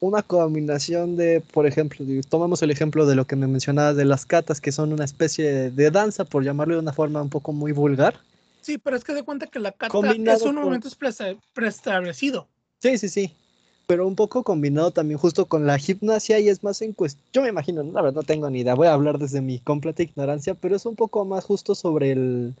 una combinación de, por ejemplo, tomamos el ejemplo de lo que me mencionabas de las catas, que son una especie de, de danza, por llamarlo de una forma un poco muy vulgar. Sí, pero es que de cuenta que la Combinado es un momento preestablecido. Sí, sí, sí. Pero un poco combinado también justo con la gimnasia y es más en cuestión, yo me imagino, la verdad no tengo ni idea, voy a hablar desde mi completa ignorancia, pero es un poco más justo sobre el,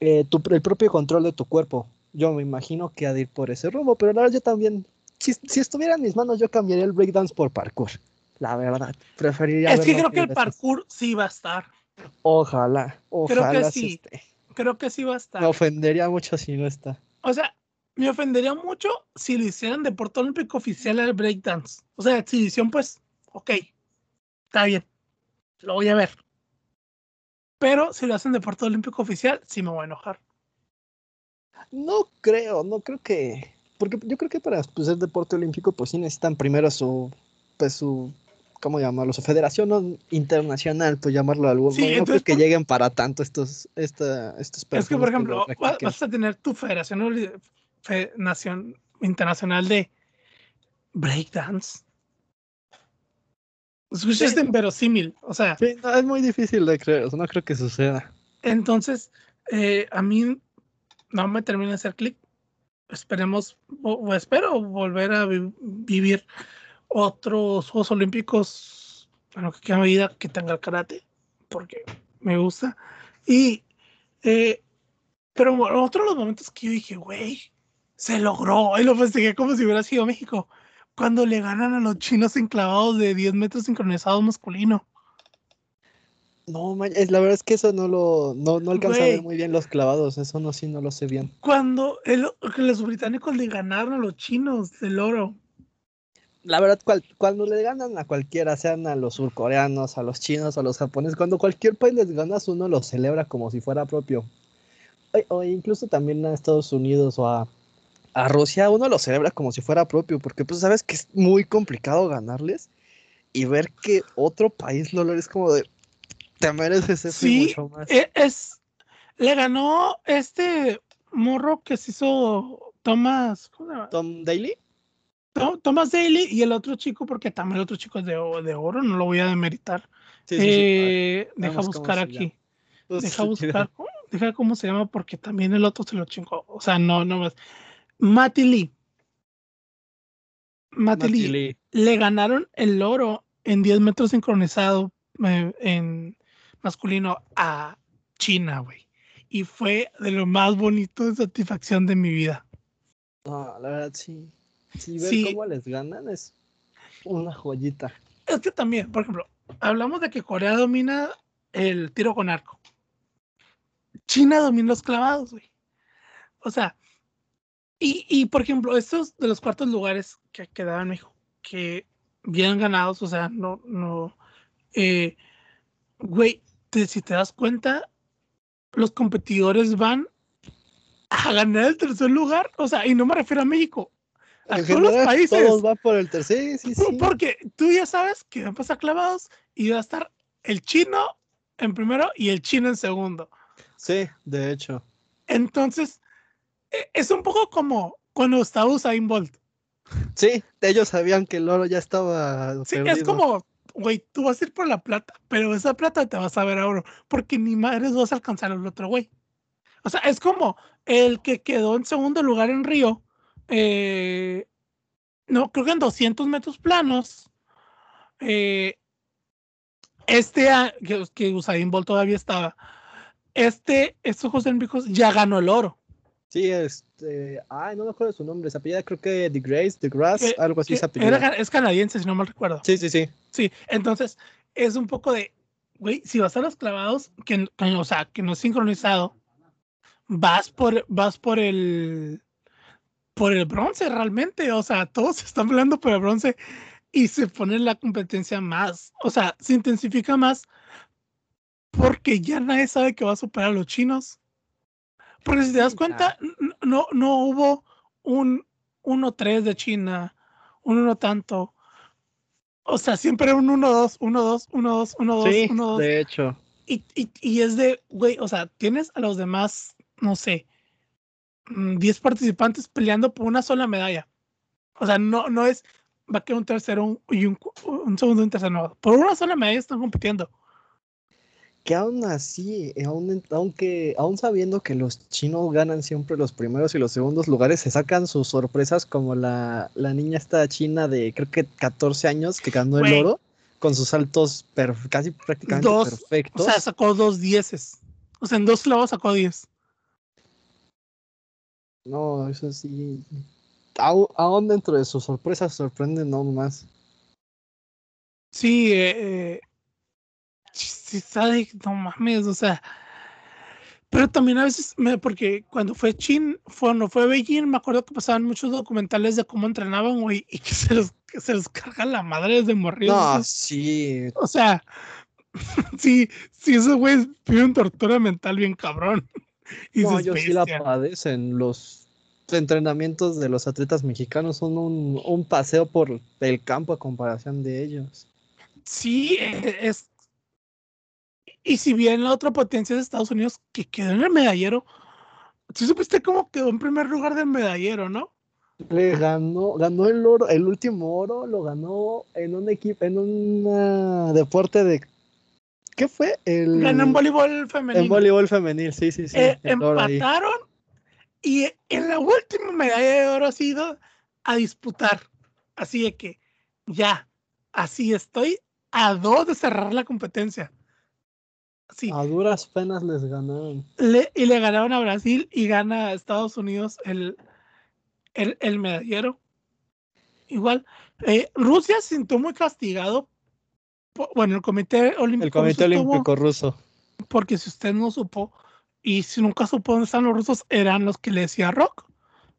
eh, tu- el propio control de tu cuerpo. Yo me imagino que ha de ir por ese rumbo, pero la verdad yo también, si, si estuviera en mis manos yo cambiaría el breakdance por parkour, la verdad, preferiría Es que creo que el veces. parkour sí va a estar. Ojalá, Creo que ojalá sí. esté. Creo que sí va a estar. Me ofendería mucho si no está. O sea, me ofendería mucho si lo hicieran deporte olímpico oficial al breakdance. O sea, exhibición, pues, ok, está bien, lo voy a ver. Pero si lo hacen deporte olímpico oficial, sí me voy a enojar. No creo, no creo que. Porque yo creo que para pues, ser deporte olímpico, pues sí necesitan primero su. Pues su. ¿Cómo llamarlo? Su federación internacional, pues llamarlo algo. Sí, no, no creo que por- lleguen para tanto estos, esta, estos Es que, por ejemplo, vas a tener tu federación oli- fe- nación, internacional de breakdance. Escucha, Sí. es inverosímil. O sea, Sí, no, es muy difícil de creer, no creo que suceda. Entonces, eh, a mí no me termina de hacer clic. Esperemos, o, o espero volver a vi- vivir otros Juegos Olímpicos en lo que queda mi vida que tenga el karate, porque me gusta. Y, eh, pero bueno, otro de los momentos que yo dije, güey, se logró, y lo festejé como si hubiera sido México, cuando le ganan a los chinos enclavados de 10 metros sincronizados masculino. No, man, es, la verdad es que eso no lo. No, no alcanza a ver muy bien los clavados, eso no, sí, no lo sé bien. Cuando el- que los británicos le ganaron a los chinos del oro. La verdad, cual- cuando le ganan a cualquiera, sean a los surcoreanos, a los chinos, a los japoneses, cuando cualquier país les ganas, uno lo celebra como si fuera propio. o incluso también a Estados Unidos o a, a Rusia, uno lo celebra como si fuera propio, porque pues sabes que es muy complicado ganarles y ver que otro país lo es como de, te mereces eso Sí, mucho más. e- es, le ganó este morro que se hizo Thomas, ¿cómo se llama? Tom Daly. To- Thomas Daly y el otro chico, porque también el otro chico es de, de oro, no lo voy a demeritar. Sí, sí, sí. Eh, deja buscar aquí. Deja *laughs* buscar, ¿cómo? deja cómo se llama, porque también el otro se lo chingó. O sea, no, no más. Matty Lee. Matty Lee. Lee. Le ganaron el oro en 10 metros sincronizado eh, en masculino a China, güey. Y fue de lo más bonito de satisfacción de mi vida. No, la verdad sí. Sí, ver Sí. cómo les ganan es una joyita. Es que también, por ejemplo, hablamos de que Corea domina el tiro con arco. China domina los clavados, güey. O sea, y, y, por ejemplo, estos de los cuartos lugares que quedaban, México, que bien ganados, o sea, no, no, eh, güey, te- si te das cuenta, los competidores van a ganar el tercer lugar, o sea, y no me refiero a México, a En todos los países. Todos van por el tercer, sí, sí. Por- sí. Porque tú ya sabes que van a pasar clavados y va a estar el chino en primero y el chino en segundo. Sí, de hecho. Entonces, es un poco como cuando estaba Usain Bolt. Sí, ellos sabían que el oro ya estaba Sí, es como, güey, tú vas a ir por la plata, pero esa plata te vas a ver a oro, porque ni madres vas a alcanzar al otro güey. O sea, es como el que quedó en segundo lugar en Río, eh, no, creo que en 200 metros planos. eh, este, que, que Usain Bolt todavía estaba, este, estos José Olímpicos ya ganó el oro. Sí, este. Ay, no me acuerdo su nombre. Se apellida, creo que The Grace, The Grass, que- algo así que se era es canadiense, si no mal recuerdo. Sí, sí, sí. Sí, entonces es un poco de, güey, si vas a los clavados, que, que- o sea, que no es sincronizado, vas por, vas por el, por el bronce realmente, o sea, todos *laughs* están peleando por el bronce y se pone la competencia más, o sea, se intensifica más porque ya nadie sabe que va a superar a los chinos. Porque si te das cuenta, no, no hubo un 1-3 de China, un 1 tanto. O sea, siempre un 1-2, 1-2, 1-2, 1-2, Sí, 1-2. de hecho. Y, y, y es de, güey, o sea, tienes a los demás, no sé, mm, 10 participantes peleando por una sola medalla. O sea, no, no es, va a quedar un tercero un- y un, un segundo y un tercero. No, por una sola medalla están compitiendo. Que aún así, eh, aún, aunque, aún sabiendo que los chinos ganan siempre los primeros y los segundos lugares, se sacan sus sorpresas como la, la niña esta china de creo que 14 años que ganó el oro con sus saltos casi prácticamente Dos, perfectos. O sea, sacó dos dieces. O sea, en dos clavos sacó 10. No, eso sí. Aún, aún dentro de sus sorpresas sorprenden aún más. Sí, eh, eh, no mames, o sea. Pero también a veces, me, porque cuando fue Chin, cuando fue Beijing, me acuerdo que pasaban muchos documentales de cómo entrenaban, güey, y que se los, que se los carga la madre desde morridos. No, sí. O sea, *laughs* sí, sí, esos güeyes viven tortura mental bien cabrón. *laughs* Y No, ellos sí la padecen. Los entrenamientos de los atletas mexicanos son un, un paseo por el campo a comparación de ellos. Sí, eh, es. Y si bien la otra potencia es Estados Unidos, que quedó en el medallero, ¿sí supiste cómo quedó en primer lugar del medallero, no? Le ganó, ganó el oro, el último oro lo ganó en un equipo, en un deporte de ¿qué fue? El Ganó en voleibol femenino. en voleibol femenil, sí, sí, sí. Eh, empataron y en la última medalla de oro ha sido a disputar. Así de que ya, así estoy a dos de cerrar la competencia. Sí, A duras penas les ganaron. le- y le ganaron a Brasil y gana a Estados Unidos el, el, el medallero. Igual, eh, Rusia se sintió muy castigado. po- Bueno, el Comité Olímpico, El Comité Olímpico Ruso. porque si usted no supo y si nunca supo dónde están los rusos, eran los que le decía rock.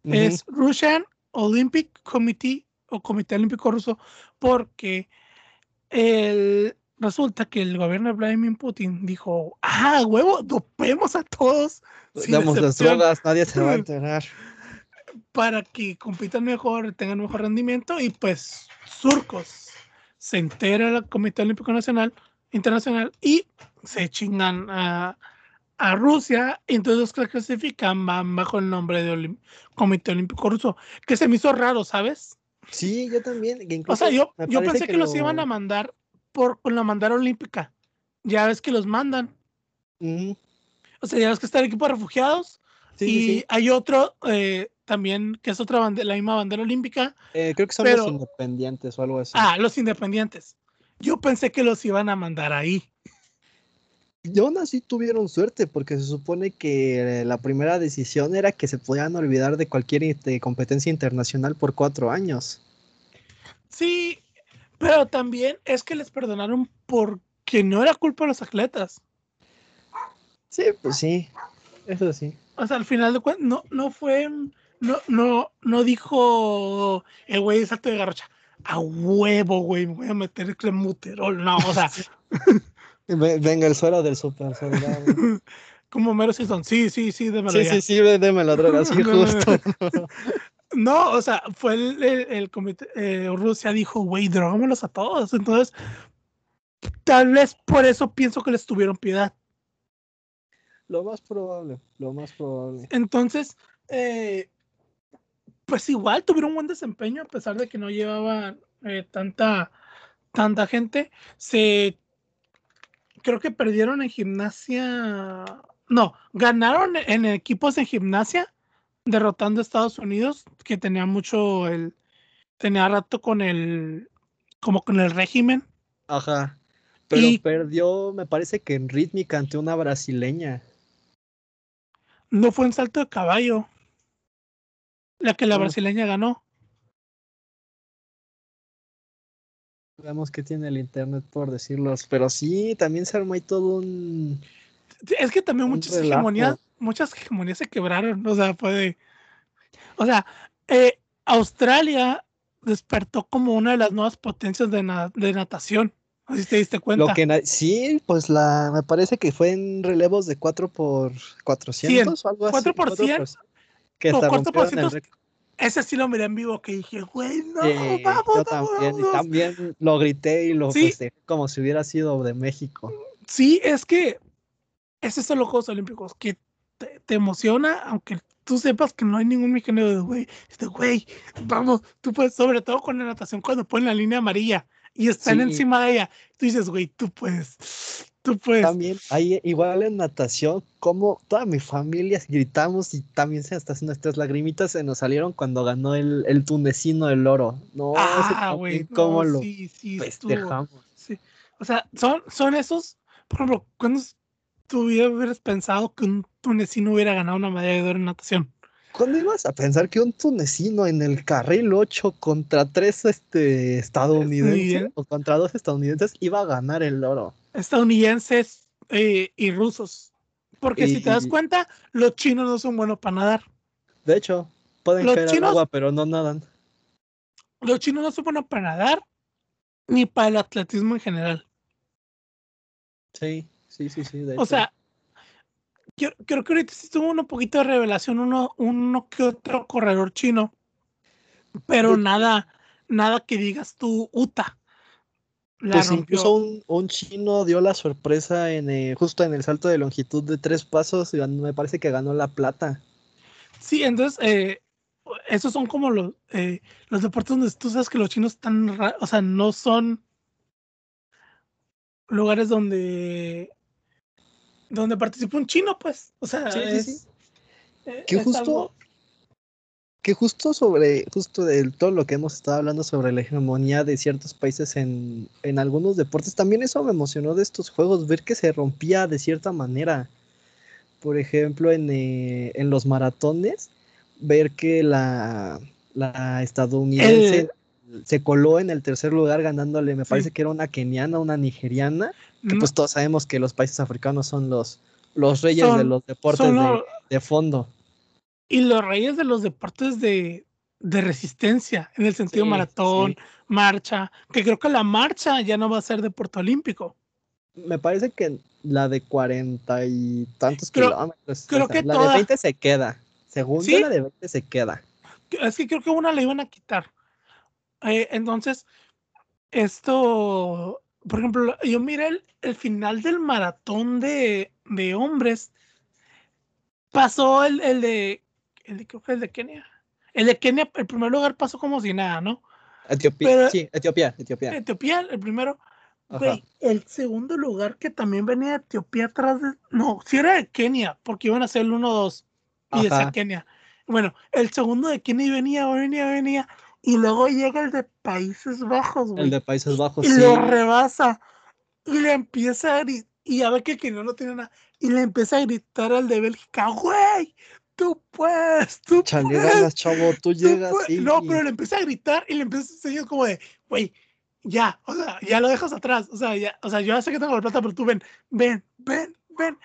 Ujú. Es Russian Olympic Committee o Comité Olímpico Ruso, porque el, resulta que el gobierno de Vladimir Putin dijo, ah, huevo, dopemos a todos. Damos las drogas, nadie se va a *laughs* enterar. Para que compitan mejor, tengan mejor rendimiento y pues surcos. Se entera el Comité Olímpico Nacional, Internacional y se chingan a, a Rusia, y entonces los que clasifican van bajo el nombre de Comité Olímpico Ruso, que se me hizo raro, ¿sabes? Sí, yo también. o sea, yo, yo pensé que, los iban a mandar por con la mandar olímpica. Ya ves que los mandan. O sea, ya ves que está el equipo de refugiados. y hay otro eh, también que es otra bandera, la misma bandera olímpica. Eh, creo que son los independientes o algo así. Ah, los independientes. Yo pensé que los iban a mandar ahí. Y aún así tuvieron suerte, porque se supone que la primera decisión era que se podían olvidar de cualquier este, competencia internacional por cuatro años. Sí, pero también es que les perdonaron porque no era culpa de los atletas. Sí, pues sí, eso sí. O sea, al final de cuentas, no, no fue, no, no, no dijo el güey salto de garrocha. A huevo, güey, me voy a meter el muterol. No, o sea. *laughs* Venga, el suelo del super soldado. *laughs* Como Mero Simpson. Sí, sí, sí, démelo. Sí, sí, sí, déme la droga, sí, *laughs* justo. No, o sea, fue el, el, comité. Eh, Rusia dijo, güey, drogámonos a todos. Entonces, tal vez por eso pienso que les tuvieron piedad. Lo más probable, lo más probable. Entonces, eh, pues igual tuvieron un buen desempeño a pesar de que no llevaban eh, tanta, tanta gente. Se creo que perdieron en gimnasia. No, ganaron en equipos en gimnasia, derrotando a Estados Unidos, que tenía mucho el. Tenía rato con el. como con el régimen. Ajá. Pero perdió, me parece que en rítmica ante una brasileña. No fue en salto de caballo. La que la brasileña ganó. Veamos que tiene el internet por decirlos, pero sí, también se armó ahí todo un. Es que también muchas hegemonías, muchas hegemonías se quebraron, o sea, puede. O sea, eh, Australia despertó como una de las nuevas potencias de, de natación. Así te diste cuenta. Lo que sí, pues la me parece que fue en relevos de 4 por 400 o algo así. 4 por 100. Que no, 4 por 100 ese sí lo miré en vivo que dije, güey, no, vamos, yo también, Y también lo grité y lo ¿Sí? como si hubiera sido de México. Sí, es que es eso los Juegos Olímpicos, que te, emociona, aunque tú sepas que no hay ningún mexicano de güey, este güey, vamos, tú puedes, sobre todo con la natación, cuando ponen la línea amarilla y están encima de ella, tú dices, güey, tú puedes, pues. También, ahí igual en natación, como toda mi familia gritamos y también se hasta nuestras lagrimitas se nos salieron cuando ganó el, el tunecino el oro. No, ah, güey, cómo lo sí, sí, festejamos. Sí. O sea, son, son esos, por ejemplo, cuando tú hubieras pensado que un tunecino hubiera ganado una medalla de oro en natación? ¿Cuándo ibas a pensar que un tunecino en el carril 8 contra tres este, estadounidenses o contra dos estadounidenses iba a ganar el oro? estadounidenses eh, y rusos. Porque si te das cuenta, los chinos no son buenos para nadar. De hecho, pueden caer agua, pero no nadan. Los chinos no son buenos para nadar, ni para el atletismo en general. Sí, sí, sí, sí. o sea, creo, que ahorita sí tuvo un poquito de revelación, uno, uno que otro corredor chino, pero nada, nada que digas tú, Uta pues incluso un, chino dio la sorpresa en eh, justo en el salto de longitud de tres pasos y me parece que ganó la plata. Sí, entonces eh, esos son como los, eh, los deportes donde tú sabes que los chinos están, o sea, no son lugares donde donde participa un chino, pues, o sea, es, que justo que justo sobre, justo de todo lo que hemos estado hablando sobre la hegemonía de ciertos países en, en algunos deportes, también eso me emocionó de estos juegos, ver que se rompía de cierta manera. Por ejemplo, en, eh, en los maratones, ver que la, la estadounidense se coló en el tercer lugar ganándole, me parece que era una keniana, una nigeriana, que pues todos sabemos que los países africanos son los, los reyes de los deportes de, de fondo. Y los reyes de los deportes de, de resistencia, en el sentido Sí, maratón, sí. marcha, que creo que la marcha ya no va a ser de Puerto Olímpico. Me parece que la de cuarenta y tantos Creo- kilómetros. creo o sea, que la toda- de 20 se queda. Según la de 20 se queda. Es que creo que una la iban a quitar. Eh, entonces, esto, por ejemplo, yo miré el, el final del maratón de, de hombres. Pasó el, el de, el de, creo que el de Kenia. El de Kenia, el primer lugar pasó como si nada, ¿no? Etiopía, Pero- sí, Etiopía, Etiopía. Etiopía, el primero. El segundo lugar que también venía de Etiopía atrás de. No, sí era de Kenia, porque iban a ser el 1-2. Y decía Ajá. Kenia. Bueno, el segundo de Kenia venía, venía, venía. Y luego llega el de Países Bajos, güey. El de Países Bajos, y sí. lo rebasa. Y le empieza a gritar. Y a ver que Kenia no tiene nada. Y le empieza a gritar al de Bélgica, güey, tú puedes, tú Chale puedes. ganas, chavo, tú tú llegas puedes". y... No, pero le empieza a gritar y le empieza a enseñar como de, güey, ya, o sea, ya lo dejas atrás. O sea, ya, o sea, yo ya sé que tengo la plata, pero tú ven, ven, ven, ven.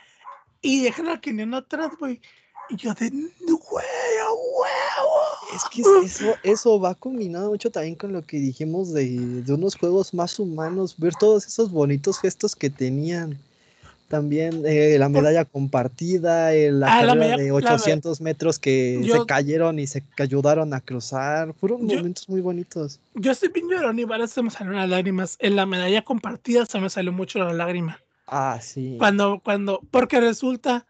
Y dejan al keniano atrás, güey. Y yo de, güey, a huevo. Es que es- eso, eso va combinado mucho también con lo que dijimos de, de unos juegos más humanos, ver todos esos bonitos gestos que tenían. También eh, la medalla compartida, eh, la Ah, la carrera medalla- de la me- 800 metros que Yo- se cayeron y se ayudaron a cruzar. Fueron Yo- momentos muy bonitos. Yo estoy bien llorón y varias se me salieron las lágrimas. En la medalla compartida se me salió mucho la lágrima. Ah, sí. Cuando, cuando, porque resulta,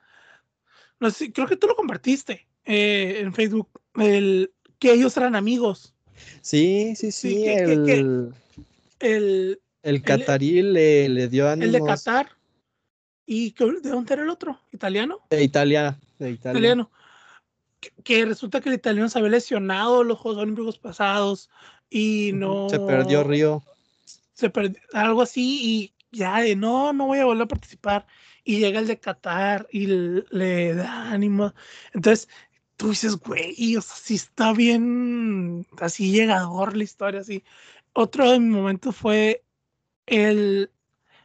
no sé, creo que tú lo compartiste eh, en Facebook, el, que ellos eran amigos. Sí, sí, sí. Sí, que- que- que- el, El, el catarí le, le dio el de ánimos. Qatar. ¿Y de dónde era el otro? ¿Italiano? De Italia. De Italia. Italiano. Que, resulta que el italiano se había lesionado los Juegos Olímpicos pasados y no. Se perdió Río. se perdió, algo así y ya de no, no voy a volver a participar. Y llega el de Qatar y l- le da ánimo. Entonces, tú dices, güey, o sea, sí está bien, así llegador la historia, así. Otro de mis momentos fue el,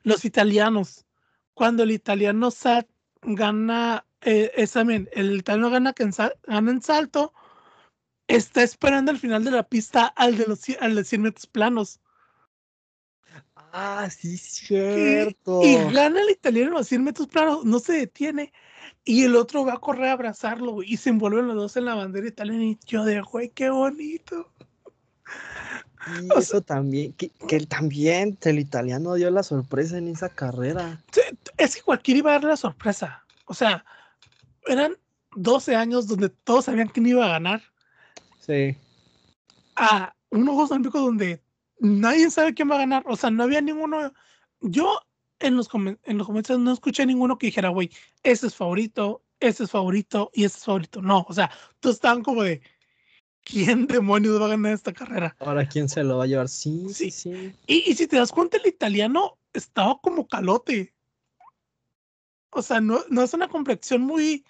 los italianos. Cuando el italiano sa- gana, eh, es también, el italiano gana, que en sal- gana en salto, está esperando al final de la pista al de los al de 100 metros planos. Ah, sí, Y- cierto. Y gana el italiano a 100 metros planos, no se detiene. Y el otro va a correr a abrazarlo, güey, y se envuelven los dos en la bandera italiana. Y yo de, güey, qué bonito. Y o eso también, que, que también, el italiano dio la sorpresa en esa carrera. Es que cualquiera iba a dar la sorpresa. O sea, eran 12 años donde todos sabían quién iba a ganar. Sí. A unos Juegos Olímpicos donde nadie sabe quién va a ganar. O sea, no había ninguno. Yo en los, en los comentarios no escuché ninguno que dijera, güey, este es favorito, este es favorito y este es favorito. No, o sea, todos estaban como de, ¿quién demonios va a ganar esta carrera? Ahora, ¿quién se lo va a llevar? Sí, sí. Y, y si te das cuenta, el italiano estaba como calote. O sea, no, no es una complexión muy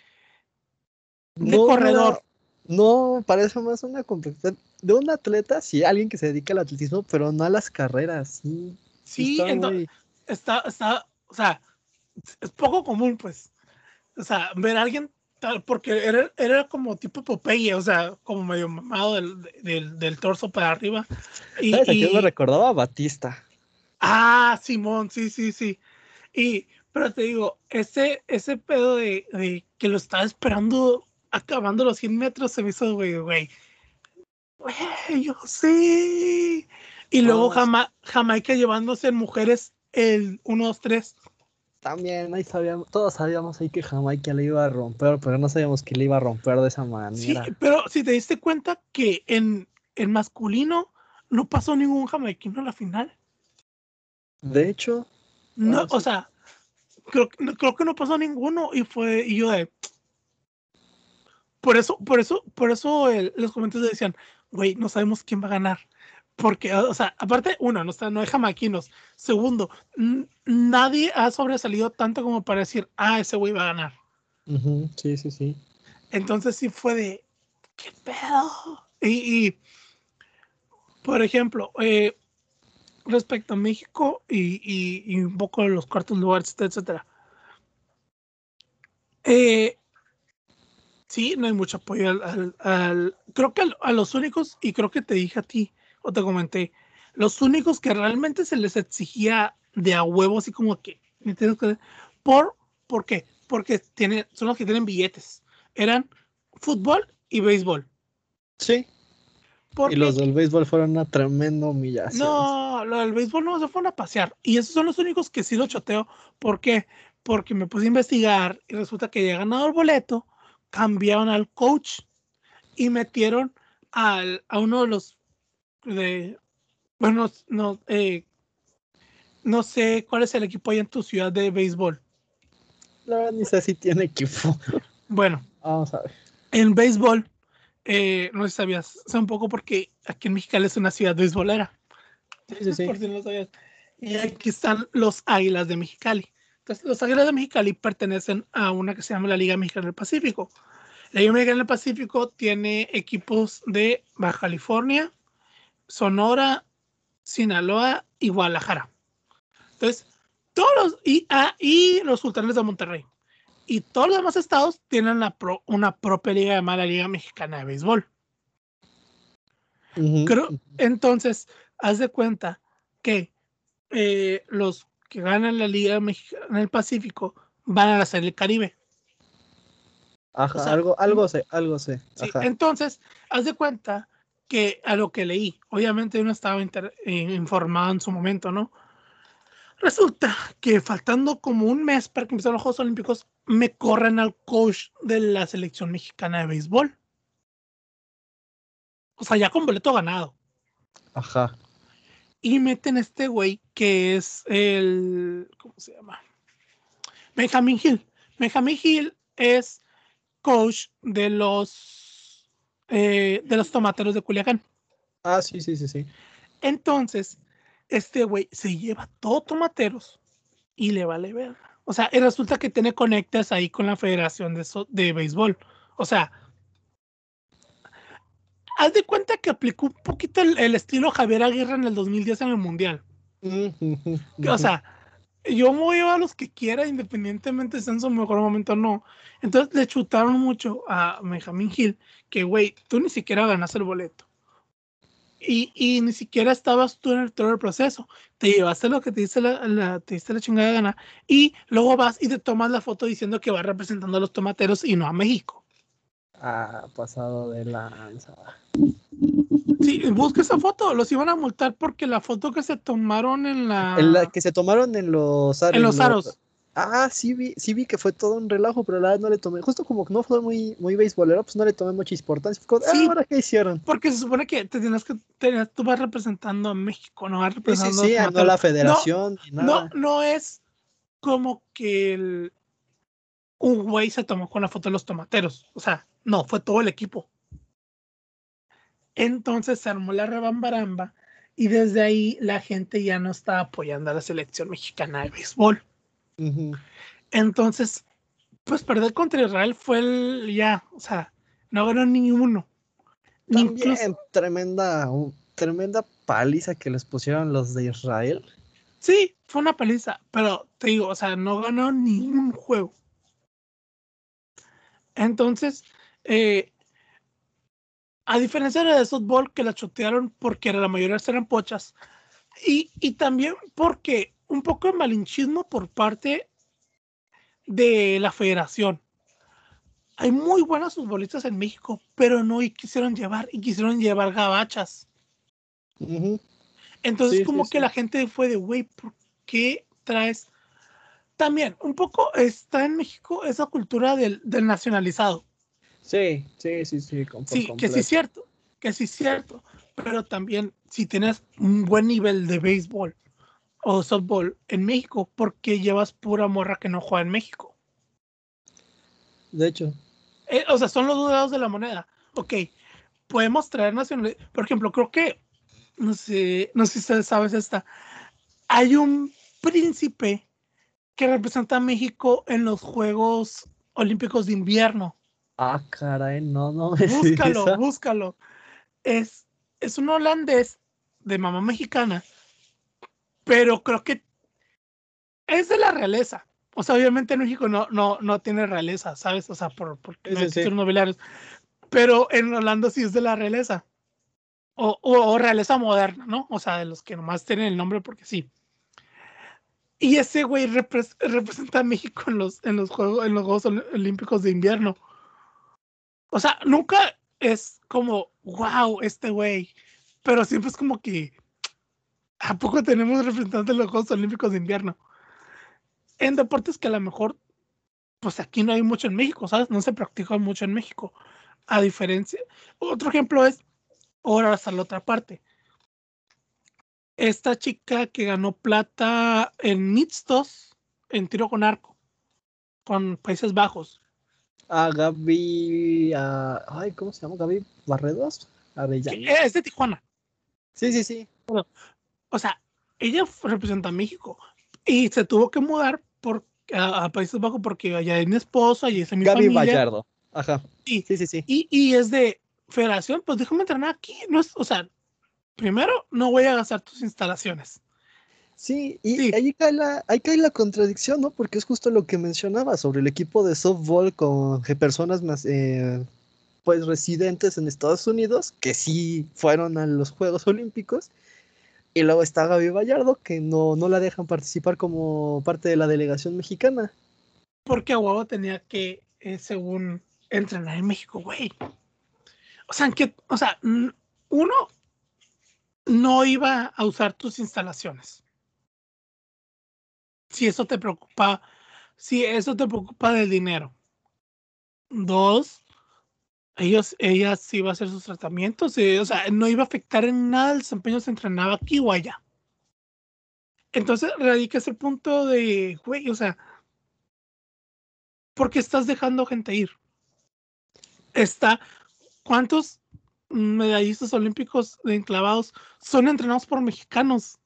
de corredor. No, parece más una complexión de un atleta, sí, alguien que se dedica al atletismo, pero no a las carreras, sí. Sí, está ento- muy- está, está, o sea, es poco común, pues. O sea, ver a alguien tal, porque era, era como tipo Popeye, o sea, como medio mamado del, del, del torso para arriba. Y, ¿Sabes y- recordaba? A Batista. Ah, Simón, sí, sí, sí. Y, pero te digo, ese, ese pedo de, de que lo estaba esperando acabando los 100 metros se me hizo, güey, güey. Güey, yo sí. Y luego No, Jama- Jamaica llevándose en mujeres el 1, 2, 3. También ahí sabíamos, todos sabíamos ahí que Jamaica le iba a romper, pero no sabíamos que le iba a romper de esa Sí, manera. pero si te diste cuenta que en, en masculino no pasó ningún jamaiquino a la final. De hecho, No, o sí. sea, creo, que- no- creo que no pasó ninguno y fue, y yo de... Por eso, por eso, por eso el- los comentarios decían, güey, no sabemos quién va a ganar. Porque, o sea, aparte, uno, no, no hay jamaiquinos. Segundo, nadie ha sobresalido tanto como para decir, ah, ese güey va a ganar. sí, sí, sí. Entonces sí fue de, ¿qué pedo? Y, y, por ejemplo, eh, respecto a México y, y- y un poco de los cuartos lugares, etcétera. Eh, Sí, no hay mucho apoyo al, al, creo que a los únicos, y creo que te dije a ti, o te comenté, los únicos que realmente se les exigía de a huevo, así como que, por, ¿por qué? Porque tienen, son los que tienen billetes. Eran fútbol y béisbol. Sí. y los del béisbol fueron una tremenda humillación. No, lo del béisbol no se fueron a pasear. Y esos son los únicos que sí lo choteo. ¿Por qué? Porque me puse a investigar y resulta que ya ganado el boleto, cambiaron al coach y metieron al, a uno de los de bueno, no, eh, no sé cuál es el equipo ahí en tu ciudad de béisbol. La verdad ni sé si tiene equipo. Bueno, vamos a ver. En béisbol, eh, no sé si sabías, sé un poco porque aquí en Mexicali es una ciudad béisbolera. Sí, sí, sí. Por si no sabías. Y aquí están los Águilas de Mexicali. Entonces, los Águilas de Mexicali pertenecen a una que se llama la Liga Mexicana del Pacífico. La Liga Mexicana del Pacífico tiene equipos de Baja California, Sonora, Sinaloa y Guadalajara. Entonces, todos los, y, ah, y los sultanes de Monterrey. Y todos los demás estados tienen una propia liga llamada Liga Mexicana de Béisbol. entonces, haz de cuenta que eh, los que ganan la Liga Mexicana del Pacífico van a la Serie del Caribe. Ajá, algo, algo sé, algo sé. entonces, haz de cuenta que a lo que leí, obviamente uno estaba eh, informado en su momento, ¿no? Resulta que faltando como un mes para que empiecen los Juegos Olímpicos, me corren al coach de la selección mexicana de béisbol. O sea, ya con boleto ganado. Ajá. Y meten este güey que es el. ¿Cómo se llama? Benjamin Hill. Benjamin Hill es coach de los eh, de los tomateros de Culiacán. Ah, sí, sí, sí, sí. Entonces, este güey se lleva todo tomateros y le vale ver. O sea, y resulta que tiene conectas ahí con la Federación de, de Béisbol. O sea, haz de cuenta que aplicó un poquito el, el, estilo Javier Aguirre en el 2010 en el Mundial. o sea, yo me voy a los que quiera, independientemente si en su mejor momento o no. Entonces le chutaron mucho a Benjamin Hill, que güey, tú ni siquiera ganas el boleto. Y, y, ni siquiera estabas tú en el, todo el proceso. Te llevaste lo que te dice la, te diste la chingada gana. Y luego vas y te tomas la foto diciendo que vas representando a los tomateros y no a México. Ah, pasado de lanza. Sí, busca esa foto, los iban a multar porque la foto que se tomaron en la... En la que se tomaron en los aros. En los aros. Ah, sí vi, sí vi que fue todo un relajo, pero la verdad no le tomé, justo como que no fue muy, muy beisbolero, pues no le tomé mucha importancia. Ah, sí, ¿ahora qué hicieron? Porque se supone que te tienes que, tú vas representando a México, no vas representando sí, sí, a no la federación. No, no, no es como que el, un güey se tomó con la foto de los tomateros, o sea, no, fue todo el equipo. Entonces se armó la rebambaramba y desde ahí la gente ya no está apoyando a la selección mexicana de béisbol. Entonces, pues perder contra Israel fue el ya, o sea, no ganó ninguno. También tremenda, tremenda paliza que les pusieron los de Israel. Sí, fue una paliza, pero te digo, o sea, no ganó ningún juego. Entonces, eh, a diferencia de fútbol que la chotearon porque la mayoría eran pochas, y, y también porque un poco de malinchismo por parte de la federación. Hay muy buenos futbolistas en México, pero no y quisieron llevar, y quisieron llevar gabachas. Entonces, como que la gente fue de, güey, ¿por qué traes? También, un poco está en México esa cultura del, del nacionalizado. Sí, sí, sí, sí. sí, que sí es cierto, que sí es cierto. Pero también, si tienes un buen nivel de béisbol o softball en México, ¿por qué llevas pura morra que no juega en México? De hecho. Eh, o sea, son los dos lados de la moneda. Ok, podemos traer nacionales. Por ejemplo, creo que, no sé, no sé si ustedes saben esta. Hay un príncipe que representa a México en los Juegos Olímpicos de Invierno. Ah, caray, no, no Búscalo, búscalo. Es, es un holandés de mamá mexicana, pero creo que es de la realeza. O sea, obviamente en México no, no, no tiene realeza, ¿sabes? O sea, por, por Sí, no sí, hay sí. títulos nobiliarios. Pero en Orlando sí es de la realeza. O, o, o realeza moderna, ¿no? O sea, de los que nomás tienen el nombre porque sí. Y ese güey repres- representa a México en los, en los Juegos, en los Juegos Ol- Olímpicos de invierno. O sea, nunca es como, wow, este güey. Pero siempre es como que, ¿a poco tenemos representantes de los Juegos Olímpicos de invierno? En deportes que a lo mejor, pues aquí no hay mucho en México, ¿sabes? No se practica mucho en México. A diferencia, otro ejemplo es, ahora hasta la otra parte. Esta chica que ganó plata en mixtos, en tiro con arco, con Países Bajos. A Gaby. a- Ay, ¿cómo se llama? Gaby Barredos. Arellano. es de Tijuana. Sí, sí, sí. O sea, ella representa a México y se tuvo que mudar por, a, a Países Bajos porque allá hay mi esposa y es mi Gaby familia. Vallardo. Ajá. Y, Sí, sí, sí. y, y es de federación, pues déjame entrenar aquí. No es, o sea, primero no voy a gastar tus instalaciones. Sí, y Sí. ahí cae la, ahí cae la contradicción, ¿no? Porque es justo lo que mencionaba sobre el equipo de softball con personas más, eh, pues residentes en Estados Unidos, que sí fueron a los Juegos Olímpicos, y luego está Gaby Vallardo, que no, no la dejan participar como parte de la delegación mexicana. Porque a huevo tenía que, eh, según, entrenar en México, güey. O sea, que, o sea, uno no iba a usar tus instalaciones. Si eso te preocupa, si eso te preocupa del dinero. Dos, ellos, ella sí iba a hacer sus tratamientos, eh, o sea, no iba a afectar en nada el desempeño se entrenaba aquí o allá. Entonces radica ese punto de, güey, o sea, ¿por qué estás dejando gente ir? Está, ¿cuántos medallistas olímpicos de enclavados son entrenados por mexicanos?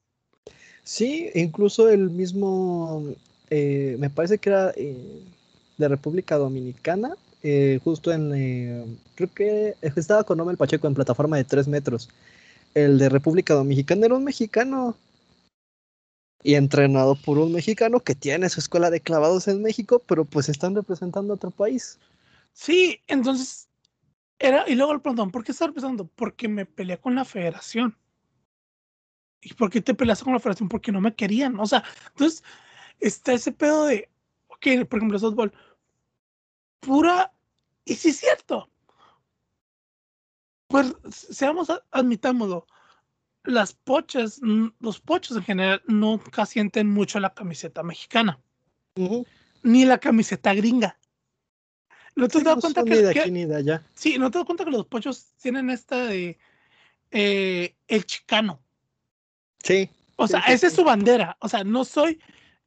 Sí, incluso el mismo, eh, me parece que era eh, de República Dominicana, eh, justo en, eh, creo que estaba con Omel Pacheco en plataforma de 3 metros. El de República Dominicana era un mexicano y entrenado por un mexicano que tiene su escuela de clavados en México, pero pues están representando a otro país. Sí, entonces era, y luego le preguntan, ¿por qué estás representando? Porque me peleé con la federación. ¿Y por qué te peleaste con la federación? Porque no me querían. O sea, entonces está ese pedo de, ok, por ejemplo, softball, pura, y sí es cierto. Pues seamos, admitámoslo, las pochas, los pochos en general nunca sienten mucho la camiseta mexicana, Ujú. ni la camiseta gringa. ¿No te Sí, no cuenta que, ni de que- aquí ni de allá. Sí, ¿no te das cuenta que los pochos tienen esta de eh, el chicano? Sí, O sea, sí, esa es sí. su bandera. O sea, no soy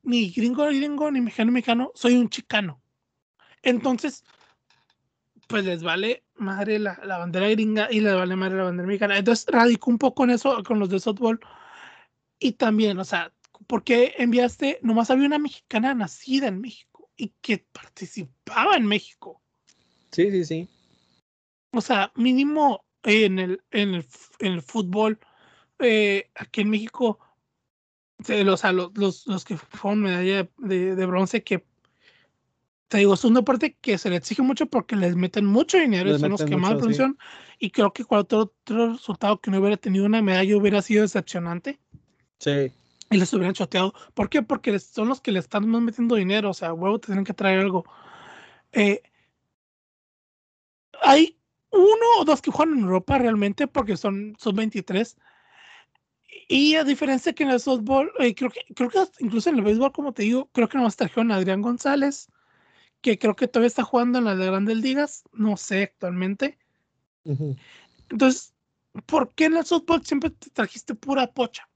ni gringo gringo, ni mexicano mexicano, soy un chicano. Entonces, pues les vale madre la, la bandera gringa y les vale madre la bandera mexicana. Entonces, radico un poco en eso con los de softball. Y también, o sea, ¿por qué enviaste? Nomás había una mexicana nacida en México y que participaba en México. sí, sí, sí. O sea, mínimo en el, en el, en el fútbol, eh, aquí en México, se- o sea, los, los, los que fueron medalla de, de bronce, que te digo, es un deporte que se le exige mucho porque les meten mucho dinero y son los que más mucho, sí. producción. Y creo que cualquier otro resultado que no hubiera tenido una medalla hubiera sido decepcionante Sí. y les hubieran choteado. ¿Por qué? Porque son los que le están más metiendo dinero, o sea, huevo, te tienen que traer algo. Eh, hay uno o dos que juegan en Europa realmente porque son, son 23. Y a diferencia que en el softball, eh, creo, que, creo que incluso en el béisbol, como te digo, creo que nomás trajeron a Adrián González, que creo que todavía está jugando en las de grandes ligas, no sé actualmente. Entonces, ¿por qué en el softball siempre te trajiste pura pocha?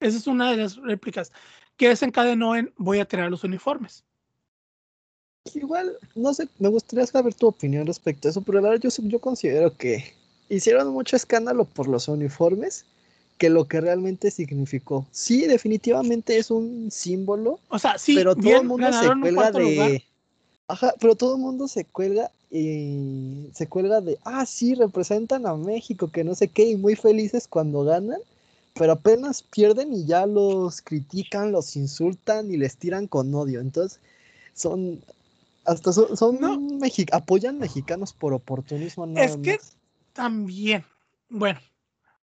Esa es una de las réplicas que desencadenó en voy a tirar los uniformes. Igual, no sé, me gustaría saber tu opinión respecto a eso, pero la verdad yo, yo considero que hicieron mucho escándalo por los uniformes que lo que realmente significó. Sí, definitivamente es un símbolo, O sea, sí, pero todo bien, el mundo se cuelga lugar. de... Ajá, pero todo el mundo se cuelga y se cuelga de, ah, sí, representan a México, que no sé qué, y muy felices cuando ganan, pero apenas pierden y ya los critican, los insultan y les tiran con odio. Entonces, son hasta son, son No. mexi- apoyan mexicanos por oportunismo nada Es que también, bueno,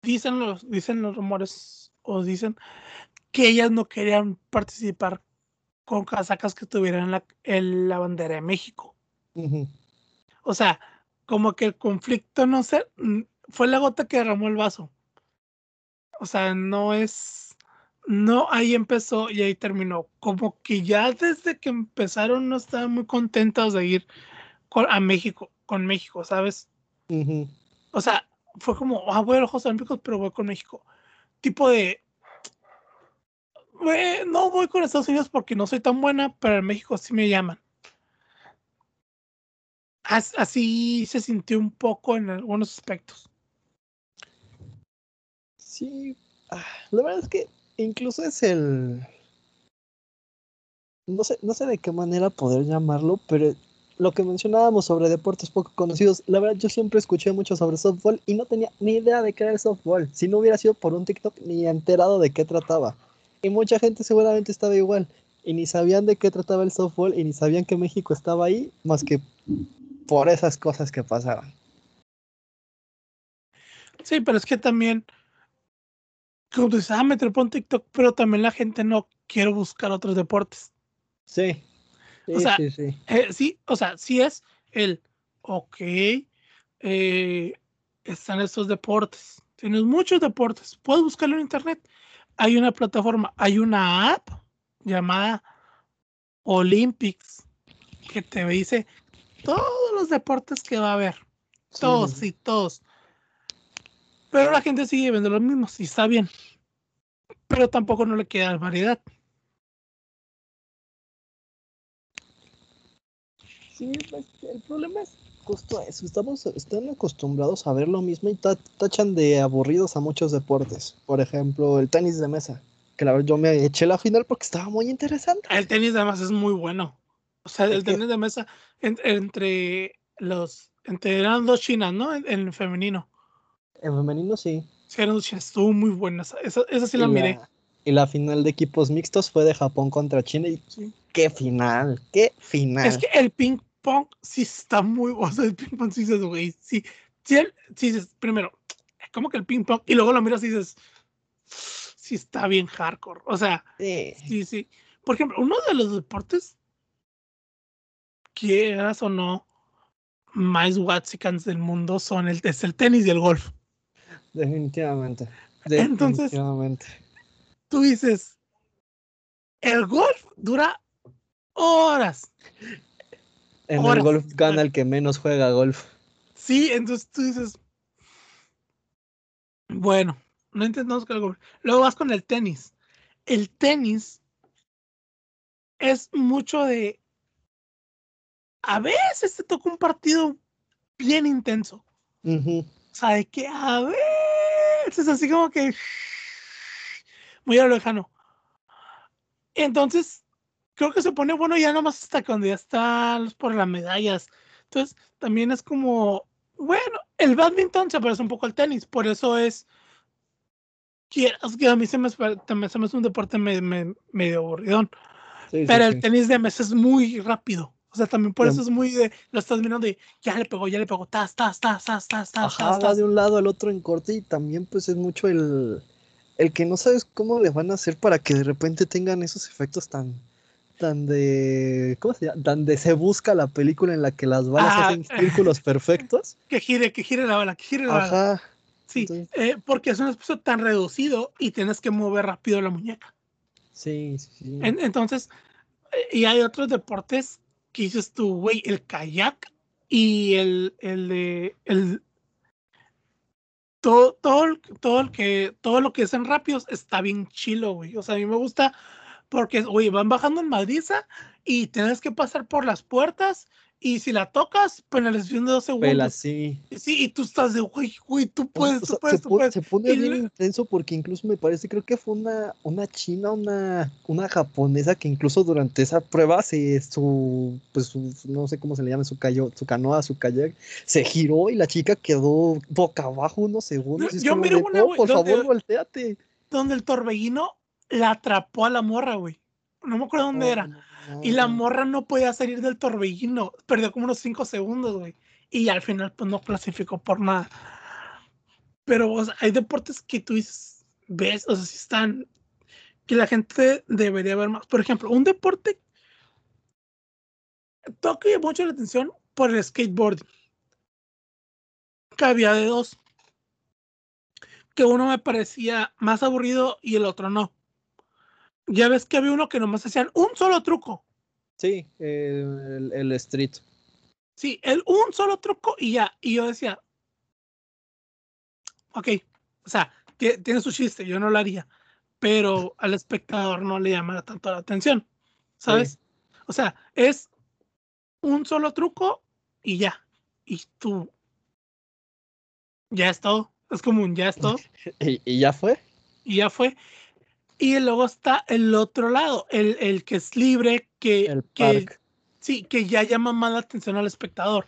dicen los, dicen los rumores o dicen que ellas no querían participar con casacas que tuvieran la, el- la bandera de México. O sea, como que el conflicto, no sé, mm, fue la gota que derramó el vaso. O sea, no es, no ahí empezó y ahí terminó. Como que ya desde que empezaron no estaban muy contentos de ir con, a México, con México, ¿sabes? O sea, fue como, ah, voy a los Juegos Olímpicos, pero voy con México. Tipo de, "Güey, no voy con Estados Unidos porque no soy tan buena, pero en México sí me llaman. As- Así se sintió un poco en algunos aspectos. Sí, ah, la verdad es que incluso es el no sé, no sé de qué manera poder llamarlo, pero lo que mencionábamos sobre deportes poco conocidos, la verdad yo siempre escuché mucho sobre softball y no tenía ni idea de qué era el softball. Si no hubiera sido por un TikTok ni enterado de qué trataba. Y mucha gente seguramente estaba igual y ni sabían de qué trataba el softball y ni sabían que México estaba ahí más que por esas cosas que pasaban. Sí, pero es que también, como tú dices, ah, me trepó un TikTok, pero también la gente no quiere buscar otros deportes. Sí. Sí, O sea, sí, sí. Eh, sí, o sea, sí es el, ok, eh, están estos deportes, tienes muchos deportes, puedes buscarlo en internet. Hay una plataforma, hay una app llamada Olympics que te dice todos los deportes que va a haber, todos, sí. sí, todos. Pero la gente sigue viendo los mismos y está bien. Pero tampoco no le queda variedad. Sí, pues, el problema es justo eso. Estamos, están acostumbrados a ver lo mismo y ta- tachan de aburridos a muchos deportes. Por ejemplo, el tenis de mesa. Que la verdad yo me eché la final porque estaba muy interesante. El tenis además es muy bueno. O sea, el tenis de mesa en- entre los, entre eran dos chinas, ¿no? En, en femenino. En femenino sí. Sí, eran dos chinas, estuvo muy buena. Esa, esa, esa sí y, la miré. la, y la final de equipos mixtos fue de Japón contra China. Y Sí. qué final, qué final. Es que el ping pong sí está muy, o sea, el ping pong sí dices, güey, sí, sí, el- sí dices, primero, como que el ping pong, y luego lo miras y dices, sí está bien hardcore. O sea, Sí. Sí, sí. Por ejemplo, uno de los deportes, quieras o no, más watsicans del mundo son el, es el tenis y el golf. Definitivamente. Entonces- Definitivamente. Tú dices, el golf dura horas. En el golf gana el que menos juega golf. Sí, entonces tú dices, bueno, no entendemos que el golf. Luego vas con el tenis. El tenis es mucho de, a veces te toca un partido bien intenso. Ujú. O sea, de que a veces así como que muy a lo lejano. Entonces, creo que se pone bueno ya nomás hasta cuando ya están por las medallas. Entonces, también es como, bueno, el badminton se parece un poco al tenis, por eso es quieras que a mí se me, también se me hace un deporte me- me- medio aburridón. Sí, sí, Pero el sí. tenis de mesa es muy rápido. O sea, también por eso es muy de, lo estás mirando y ya le pegó, ya le pegó, tas, tas, tas, tas, tas, tas, Ajá, tas, de un lado al otro en corte y también pues es mucho el, el que no sabes cómo le van a hacer para que de repente tengan esos efectos tan, tan de, ¿cómo se llama? Tan de se busca la película en la que las balas Ah, hacen círculos perfectos. *laughs* Que gire, que gire la bala, que gire la bala. Ajá. Sí, entonces- eh, porque es un espacio tan reducido y tienes que mover rápido la muñeca. Sí, sí, sí. En- entonces, eh, y hay otros deportes que dices tú, güey, el kayak y el, el de, el, todo, todo, todo, el que, todo lo que es en rápidos está bien chilo, güey. O sea, a mí me gusta porque, güey, van bajando en Madriza y tienes que pasar por las puertas y si la tocas, penalización de dos segundos. Pela, sí. Sí, y tú estás de, güey, güey, tú O sea, puedes, tú puedes, se, tú pone, puedes. se pone Y bien le- intenso porque incluso me parece, creo que fue una, una china, una, una japonesa que incluso durante esa prueba se, su, pues su- no sé cómo se le llama, su, cayo, su canoa, su kayak, se giró y la chica quedó boca abajo unos segundos. y yo miré una, "No, por favor, volteate. donde el torbellino la atrapó a la morra, güey. no me acuerdo dónde era. Y la morra no podía salir del torbellino. Perdió como unos 5 segundos, güey. Y al final, pues no clasificó por nada. Pero hay deportes que tú dices, ves, o sea, si están, que la gente debería ver más. Por ejemplo, un deporte toca mucho la atención por el skateboarding. Que había de dos. Que uno me parecía más aburrido y el otro no. Ya ves que había uno que nomás hacían un solo truco. Sí, el, el street. Sí, el un solo truco y ya. Y yo decía, ok, o sea, tiene su chiste, yo no lo haría, pero al espectador no le llama tanto la atención, ¿sabes? O sea, es un solo truco y ya. Y tú, ya es todo. Es como un ya es todo. *laughs* ¿Y, ya fue? Y ya fue. Y luego está el otro lado, el, el que es libre, que, el que sí, que ya llama más la atención al espectador.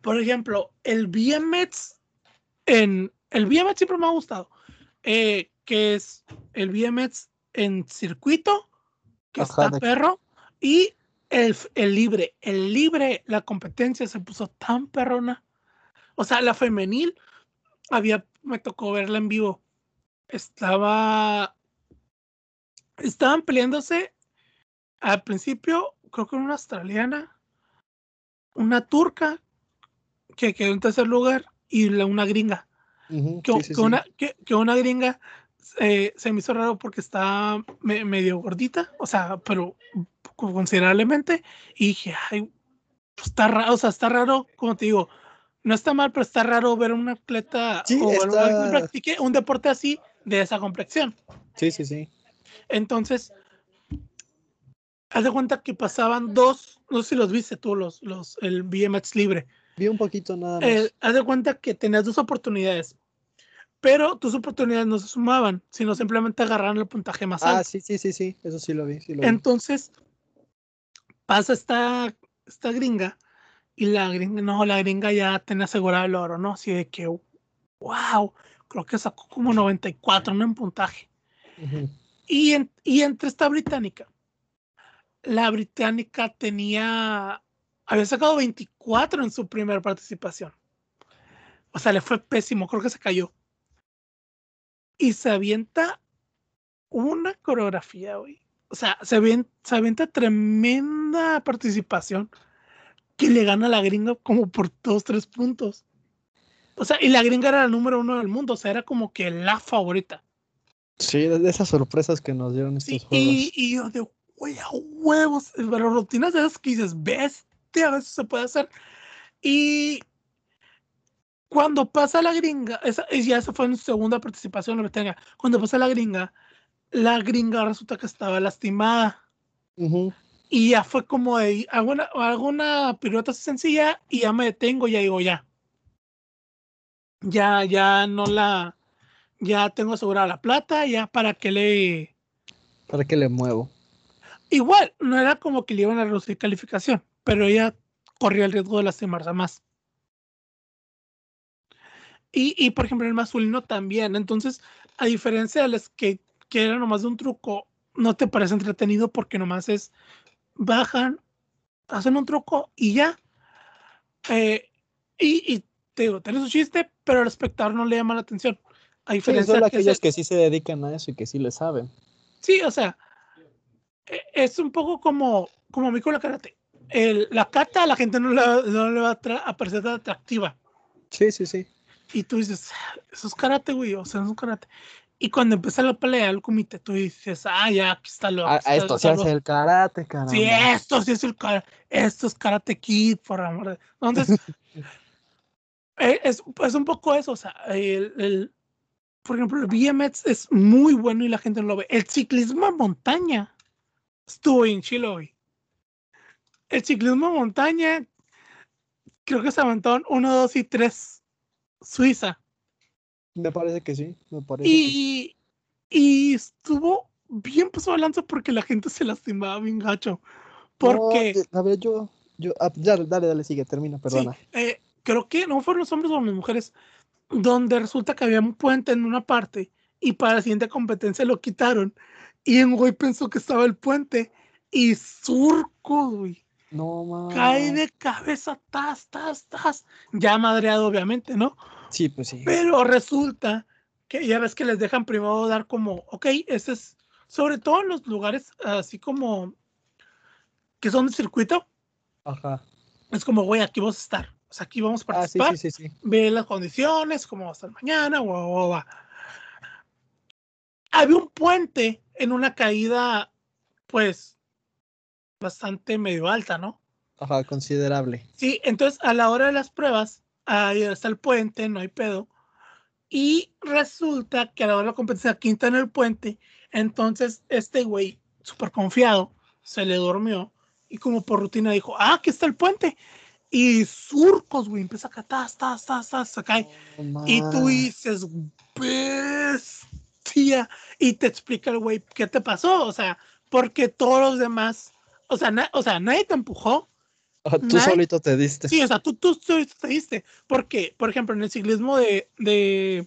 Por ejemplo, el BMX en el BMX siempre me ha gustado, eh, que es el BMX en circuito, que está perro, y el, el, libre. El libre, la competencia se puso tan perrona. O sea, la femenil, había, me tocó verla en vivo. Estaba, estaban peleándose al principio, creo que una australiana, una turca, que quedó en tercer lugar, y la, una gringa que, Una, que, una gringa eh, se me hizo raro porque está medio gordita, o sea, pero considerablemente, y dije, ay, pues está raro, o sea, está raro, como te digo, no está mal, pero está raro ver un atleta o está... practique un deporte así de esa complexión. Sí, sí, sí. Entonces, haz de cuenta que pasaban dos, no sé si los viste tú, los, los, el BMX libre. Vi un poquito nada más. Eh, haz de cuenta que tenías dos oportunidades pero tus oportunidades no se sumaban, sino simplemente agarraron el puntaje más ah, alto. Ah, sí, sí, sí, sí, eso sí lo vi. Entonces, pasa esta, esta gringa y la gringa, no, la gringa ya tenía asegurado el oro, ¿no? Así de que, wow, creo que sacó como 94, ¿no? En puntaje. Y, entre esta británica, la británica tenía, había sacado 24 en su primera participación. O sea, le fue pésimo, creo que se cayó y se avienta una coreografía, güey. O sea, se avienta, se avienta tremenda participación que le gana a la gringa como por dos, tres puntos. O sea, y la gringa era la número uno del mundo, o sea, era como que la favorita. Sí, de esas sorpresas que nos dieron estos juegos. Y, y, yo de, güey, a huevos, pero rutinas de esas que dices, bestia, a veces se puede hacer. Y cuando pasa la gringa, esa, ya esa fue en su segunda participación en la tenga. Cuando pasa la gringa, la gringa resulta que estaba lastimada. Y ya fue como de alguna, alguna pirueta sencilla y ya me detengo, ya digo ya. Ya, ya no la, ya tengo asegurada la plata, ya para que le. Para que le muevo. Igual, no era como que le iban a reducir calificación, pero ella corría el riesgo de lastimarse más. Y, y, por ejemplo, el masculino también. Entonces, a diferencia de las que, que era nomás de un truco, no te parece entretenido porque nomás es bajan, hacen un truco y ya. Eh, y, y te digo, tiene su chiste, pero al espectador no le llama la atención. A diferencia de aquellos que sí se dedican a eso y que sí le saben. Sí, o sea, e, es un poco como, como a mí con la karate. El, la kata a la gente no le, no le va a, parecer tan atractiva. Sí, sí, sí. Y tú dices, eso es karate, güey, o sea, es karate. Y cuando empieza la pelea el comité, tú dices, ah, ya, aquí está lo. Ah, esto sí es el karate, caramba. Sí, esto sí es el karate. Esto es karate kid, por amor de. Entonces, *laughs* eh, es, es, un poco eso, o sea, el, el, por ejemplo, el BMX es muy bueno y la gente no lo ve. El ciclismo a montaña estuvo en Chile hoy. El ciclismo a montaña, creo que se aventaron uno, dos y tres Suiza. Me parece que sí, me parece. Y, y estuvo bien puesto balanza porque la gente se lastimaba bien gacho. Porque. a ver, yo. yo ah, dale, dale, sigue, termina, perdona. Eh, creo que no fueron los hombres o las mujeres, donde resulta que había un puente en una parte y para la siguiente competencia lo quitaron. Y en güey pensó que estaba el puente y surcos, güey. No, mames. Cae de cabeza, tas, tas, tas. Ya madreado, obviamente, ¿no? Sí, pues sí. Pero resulta que ya ves que les dejan primero dar como, ok, ese es, sobre todo en los lugares así como que son de circuito, Ajá. es como, güey, aquí vamos a estar. Sea, aquí vamos a Ah, sí, participar. sí, sí, sí. ve las condiciones, cómo va a estar mañana, guau, guau, guau. Había un puente en una caída, pues, bastante medio alta, ¿no? Ajá, considerable. Sí, entonces a la hora de las pruebas, ahí está el puente, no hay pedo. Y resulta que a la hora de la competencia quinta en el puente, entonces este güey, súper confiado, se le durmió y como por rutina dijo, ah, aquí está el puente. Y surcos, güey, empieza a catar, tas, tas, tas, se cae. No Y tú dices, bestia. Y te explica el güey qué te pasó. O sea, porque todos los demás, o sea, na- o sea nadie te empujó. Tú Nadie- solito te diste. Sí, o sea, tú, tú, tú te diste. Porque, por ejemplo, en el ciclismo de, de,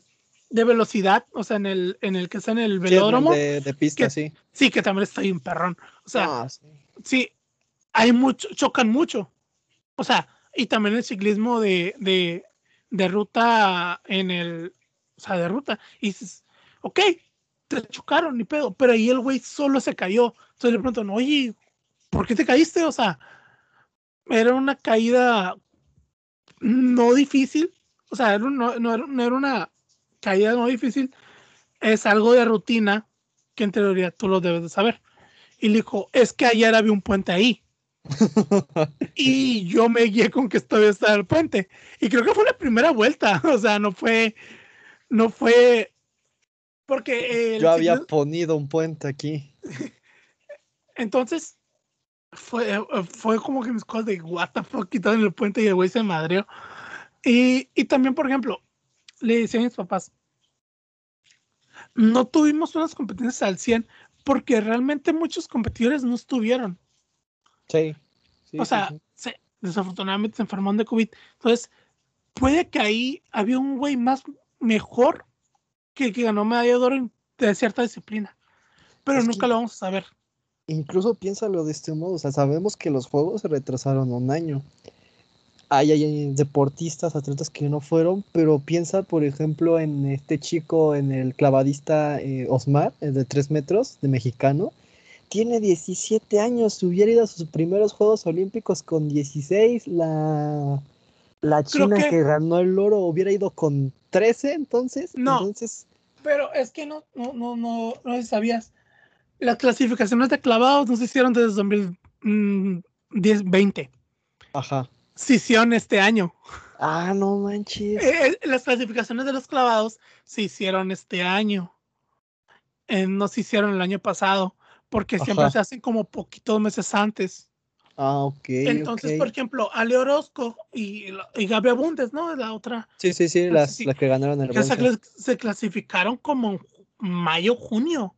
de velocidad, o sea, en el, en el que está en el Sí, en el velódromo, de, de pista, que- sí. sí, que también está ahí un perrón. O sea, Ah, sí. sí, hay mucho, chocan mucho. O sea, y también el ciclismo de, de, de ruta en el, o sea, de ruta. Y dices, ok, te chocaron, ni pedo, pero ahí el güey solo se cayó. Entonces le preguntan, oye, ¿por qué te caíste? O sea, era una caída no difícil, o sea, no, no era, no era una caída no difícil, es algo de rutina que en teoría tú lo debes de saber. Y le dijo, es que ayer había un puente ahí. *laughs* y yo me guié con que todavía estaba el puente. Y creo que fue la primera vuelta, *laughs* o sea, no fue, no fue, porque el Yo había ponido un puente aquí. *laughs* entonces fue, fue como que mis cosas de what the fuck quitaron el puente y el güey se madreó. Y, y también, por ejemplo, le decía a mis papás, no tuvimos unas competencias al 100 porque realmente muchos competidores no estuvieron. Sí. sí, o sea, sí. se- desafortunadamente se enfermaron de COVID. Entonces, puede que ahí había un güey más mejor que, que ganó medalla de oro de cierta disciplina. Pero Es nunca lo vamos a saber. Incluso piénsalo de este modo, o sea, sabemos que los juegos se retrasaron un año. Hay, hay deportistas, atletas que no fueron, pero piensa, por ejemplo, en este chico, en el clavadista eh, Osmar, el de 3 metros, de mexicano. Tiene 17 años, hubiera ido a sus primeros Juegos Olímpicos con 16. La, la China que- que ganó el oro hubiera ido con 13, entonces. No. Entonces, Pero es que no, no, no, no, no sabías. Las clasificaciones de clavados no se hicieron desde 2020. ajá. Se hicieron este año. Ah, no manches. Eh, eh, las clasificaciones de los clavados se hicieron este año. Eh, no se hicieron el año pasado, porque siempre se hacen como poquitos meses antes. Ah, ok. Entonces, por ejemplo, Ale Orozco y, y Gaby Abundes, ¿no? La otra, Sí, sí, sí, las, sí, las que ganaron el que se, clasificaron como en mayo, junio.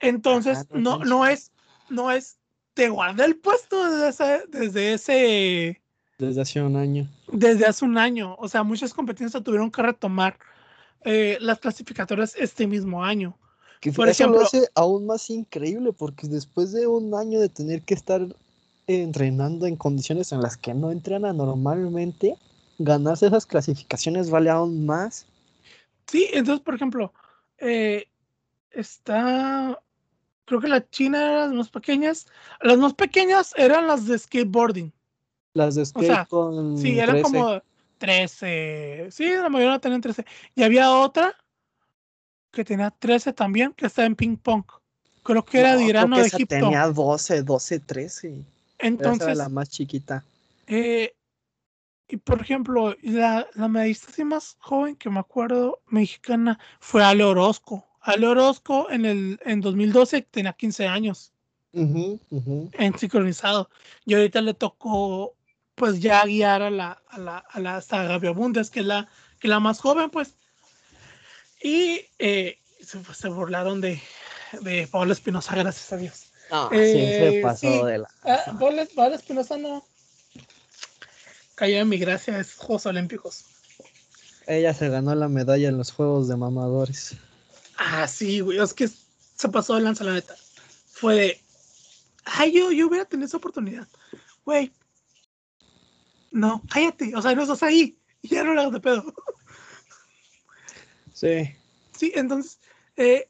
Entonces, Ah, no no, es, no es, te guardé el puesto desde ese, desde ese, Desde hace un año. desde hace un año. O sea, muchas competencias tuvieron que retomar eh, las clasificatorias este mismo año. Que Por eso ejemplo- lo hace aún más increíble porque después de un año de tener que estar entrenando en condiciones en las que no entrena normalmente, ganarse esas clasificaciones vale aún más. Sí, entonces, por ejemplo, eh, está, creo que la China era las más pequeñas. Las más pequeñas eran las de skateboarding. Las de skate sea, con Sí, eran 13. como 13. Sí, la mayoría tenían 13. Y había otra que tenía 13 también, que estaba en ping pong. Creo que era No, de Irán o de Egipto. tenía 12, 12, 13. Esa era Entonces, la más chiquita. eh, y por ejemplo, la, la medallista así más joven que me acuerdo, mexicana, fue Ale Orozco. Ale Orozco en el en 2012 tenía 15 años en sincronizado. Y ahorita le tocó pues ya guiar a la, a la, a la hasta Gaby Abundes, que es la, que es la más joven, pues. Y eh, se, se burlaron de, de Paola Espinosa, gracias a Dios. No, Eh, siempre pasó sí. de la. Ah, Paola, Paola Espinosa no cayó en mi gracia, es Juegos Olímpicos. Ella se ganó la medalla en los Juegos de Mamadores. Ah, sí, güey, es que se pasó de lanza, la neta. fue de, ay, yo, yo hubiera tenido esa oportunidad. Güey, no, cállate, o sea, no estás ahí, y *laughs* ya no le hagas de pedo. Sí. Sí, entonces, eh,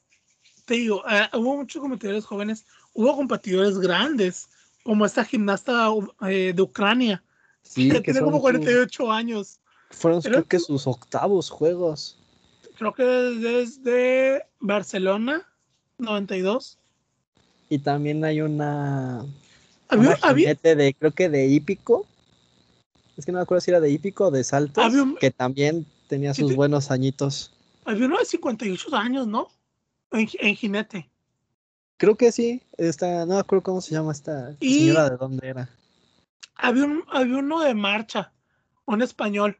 te digo, eh, hubo muchos competidores jóvenes, hubo competidores grandes, como esta gimnasta eh, de Ucrania, Sí, que que tiene como son sus- 48 años. fueron creo que sus octavos juegos. Creo que desde Barcelona, 92. Y también hay una, Había, una había, de, creo que de hípico. Es que no me acuerdo si era de hípico o de saltos, un- que también tenía sus buenos añitos. Había uno de 58 años, ¿no? En, en jinete. Creo que sí, esta, no me acuerdo cómo se llama esta Y- señora de dónde era. Había, un, había uno de marcha, un español,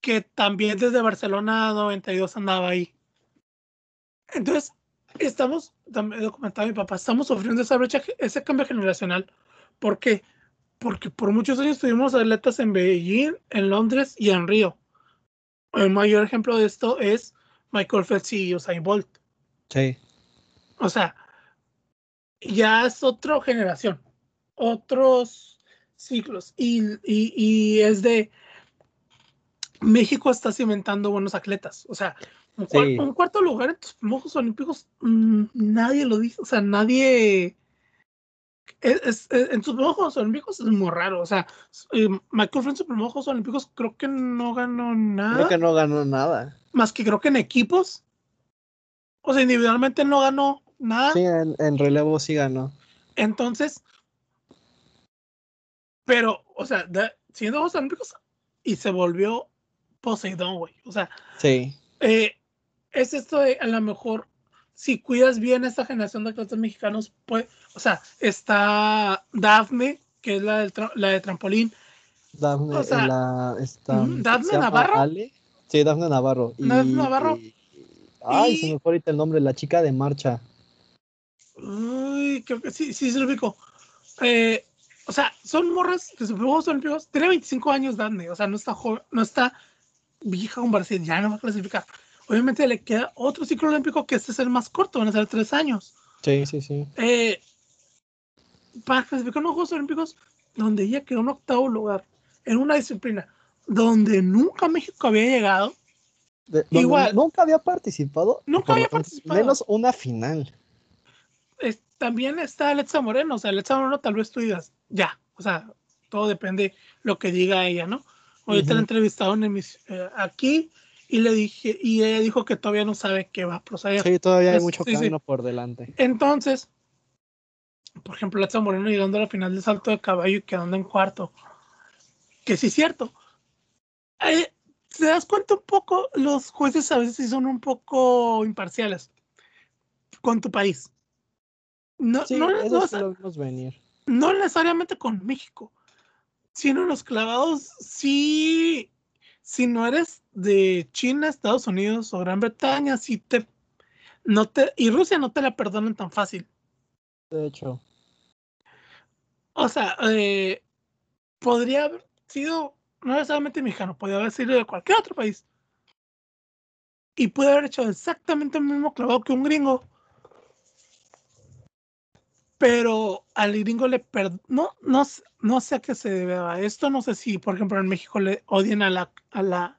que también desde Barcelona 92 andaba ahí. Entonces, estamos, también comentaba mi papá, estamos sufriendo esa brecha, ese cambio generacional. ¿Por qué? Porque por muchos años tuvimos atletas en Beijing, en Londres y en Río. El mayor ejemplo de esto es Michael Phelps y Usain Bolt. Sí, O sea, ya es otra generación, otros ciclos. Y, y- y es de México está cimentando buenos atletas. O sea, un, cuarto lugar en tus Juegos Olímpicos, mm, nadie lo dice. O sea, nadie. Es- es- es- en sus Juegos Olímpicos es muy raro. O sea, eh, Michael en sus primeros Juegos Olímpicos creo que no ganó nada. creo que no ganó nada. Más que creo que en equipos. O sea, individualmente no ganó nada. Sí, en, en relevo sí ganó. Entonces, pero, o sea, de- siendo Juegos Olímpicos y se volvió Poseidón, güey. O sea, Sí, eh, es esto de a lo mejor, si cuidas bien esta generación de atletas mexicanos, pues, o sea, está Dafne, que es la, del la de trampolín, Dafne, O sea, la, esta, mm, ¿Dafne ¿se llama Navarro? Ale? Sí, Dafne Navarro. Y, Dafne Navarro. y- ay, se me fue ahorita el nombre, la chica de marcha. Uy, creo que sí, sí, se lo ubico. Eh, o sea, son morras de sus Juegos Olímpicos. Tiene 25 años, Dafne. O sea, no está joven, no está vieja para decir, ya no va a clasificar. Obviamente le queda otro ciclo olímpico que este es el más corto, van a ser tres años. Sí, sí, sí. Eh, para clasificar unos Juegos Olímpicos donde ella quedó en octavo lugar en una disciplina donde nunca México había llegado. De- Igual. Nunca había participado. Nunca había participado. Menos una final. es- también está Alexa Moreno. O sea, Alexa Moreno tal vez tú digas, ya, o sea, todo depende lo que diga ella, ¿no? Ahorita Ujú. la entrevistaron en mis- eh, aquí y le dije, y ella dijo que todavía no sabe qué va a proceder. Sí, todavía hay mucho sí, sí. camino por delante. Entonces, por ejemplo, Alexa Moreno llegando a la final de salto de caballo y quedando en cuarto. Que sí es cierto. Eh, ¿Te das cuenta un poco? Los jueces a veces sí son un poco imparciales con tu país. No, Sí, no, no- vimos venir. no necesariamente con México, sino los clavados, sí, si no eres de China, Estados Unidos o Gran Bretaña, sí te, no te, y Rusia no te la perdonan tan fácil. De hecho, O sea, eh, podría haber sido, no necesariamente mexicano, podría haber sido de cualquier otro país. Y puede haber hecho exactamente el mismo clavado que un gringo. Pero al gringo le perdonó, no, no, no sé a qué se debe a esto, no sé si, por ejemplo, en México le odian a la, a la,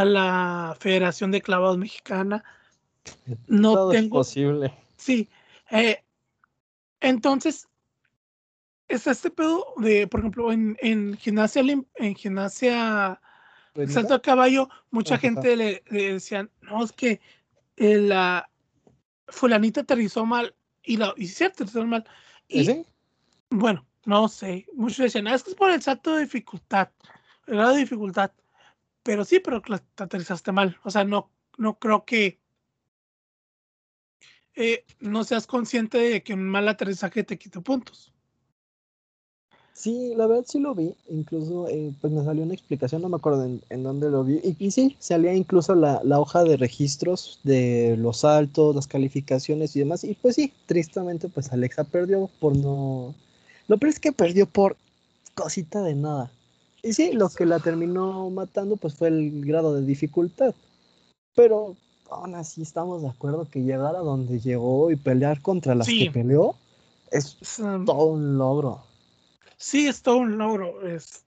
a la Federación de Clavados Mexicana. *laughs* No todo es tengo, posible. Sí. eh, entonces, es este pedo de, por ejemplo, en, en gimnasia, en gimnasia salto a caballo, mucha Ajá. gente le, le decían, no, es que eh, la fulanita aterrizó mal, y la, y sí aterrizó mal. Y ¿Sí? bueno, no sé, muchos decían, "Ah, es que es por el salto de dificultad, el grado de dificultad. Pero sí, pero te aterrizaste mal. O sea, no, no creo que eh, no seas consciente de que un mal aterrizaje te quite puntos. Sí, la verdad sí lo vi. Incluso eh, pues me salió una explicación, no me acuerdo en, en dónde lo vi. Y, y sí, salía incluso la, la hoja de registros de los saltos, las calificaciones y demás. Y pues sí, tristemente pues Alexa perdió por no... Lo peor es que perdió por cosita de nada. Y sí, lo que la terminó matando pues fue el grado de dificultad. Pero aún así estamos de acuerdo que llegar a donde llegó y pelear contra las Sí. que peleó es Es, um, todo un logro. Sí, es todo un logro. Es,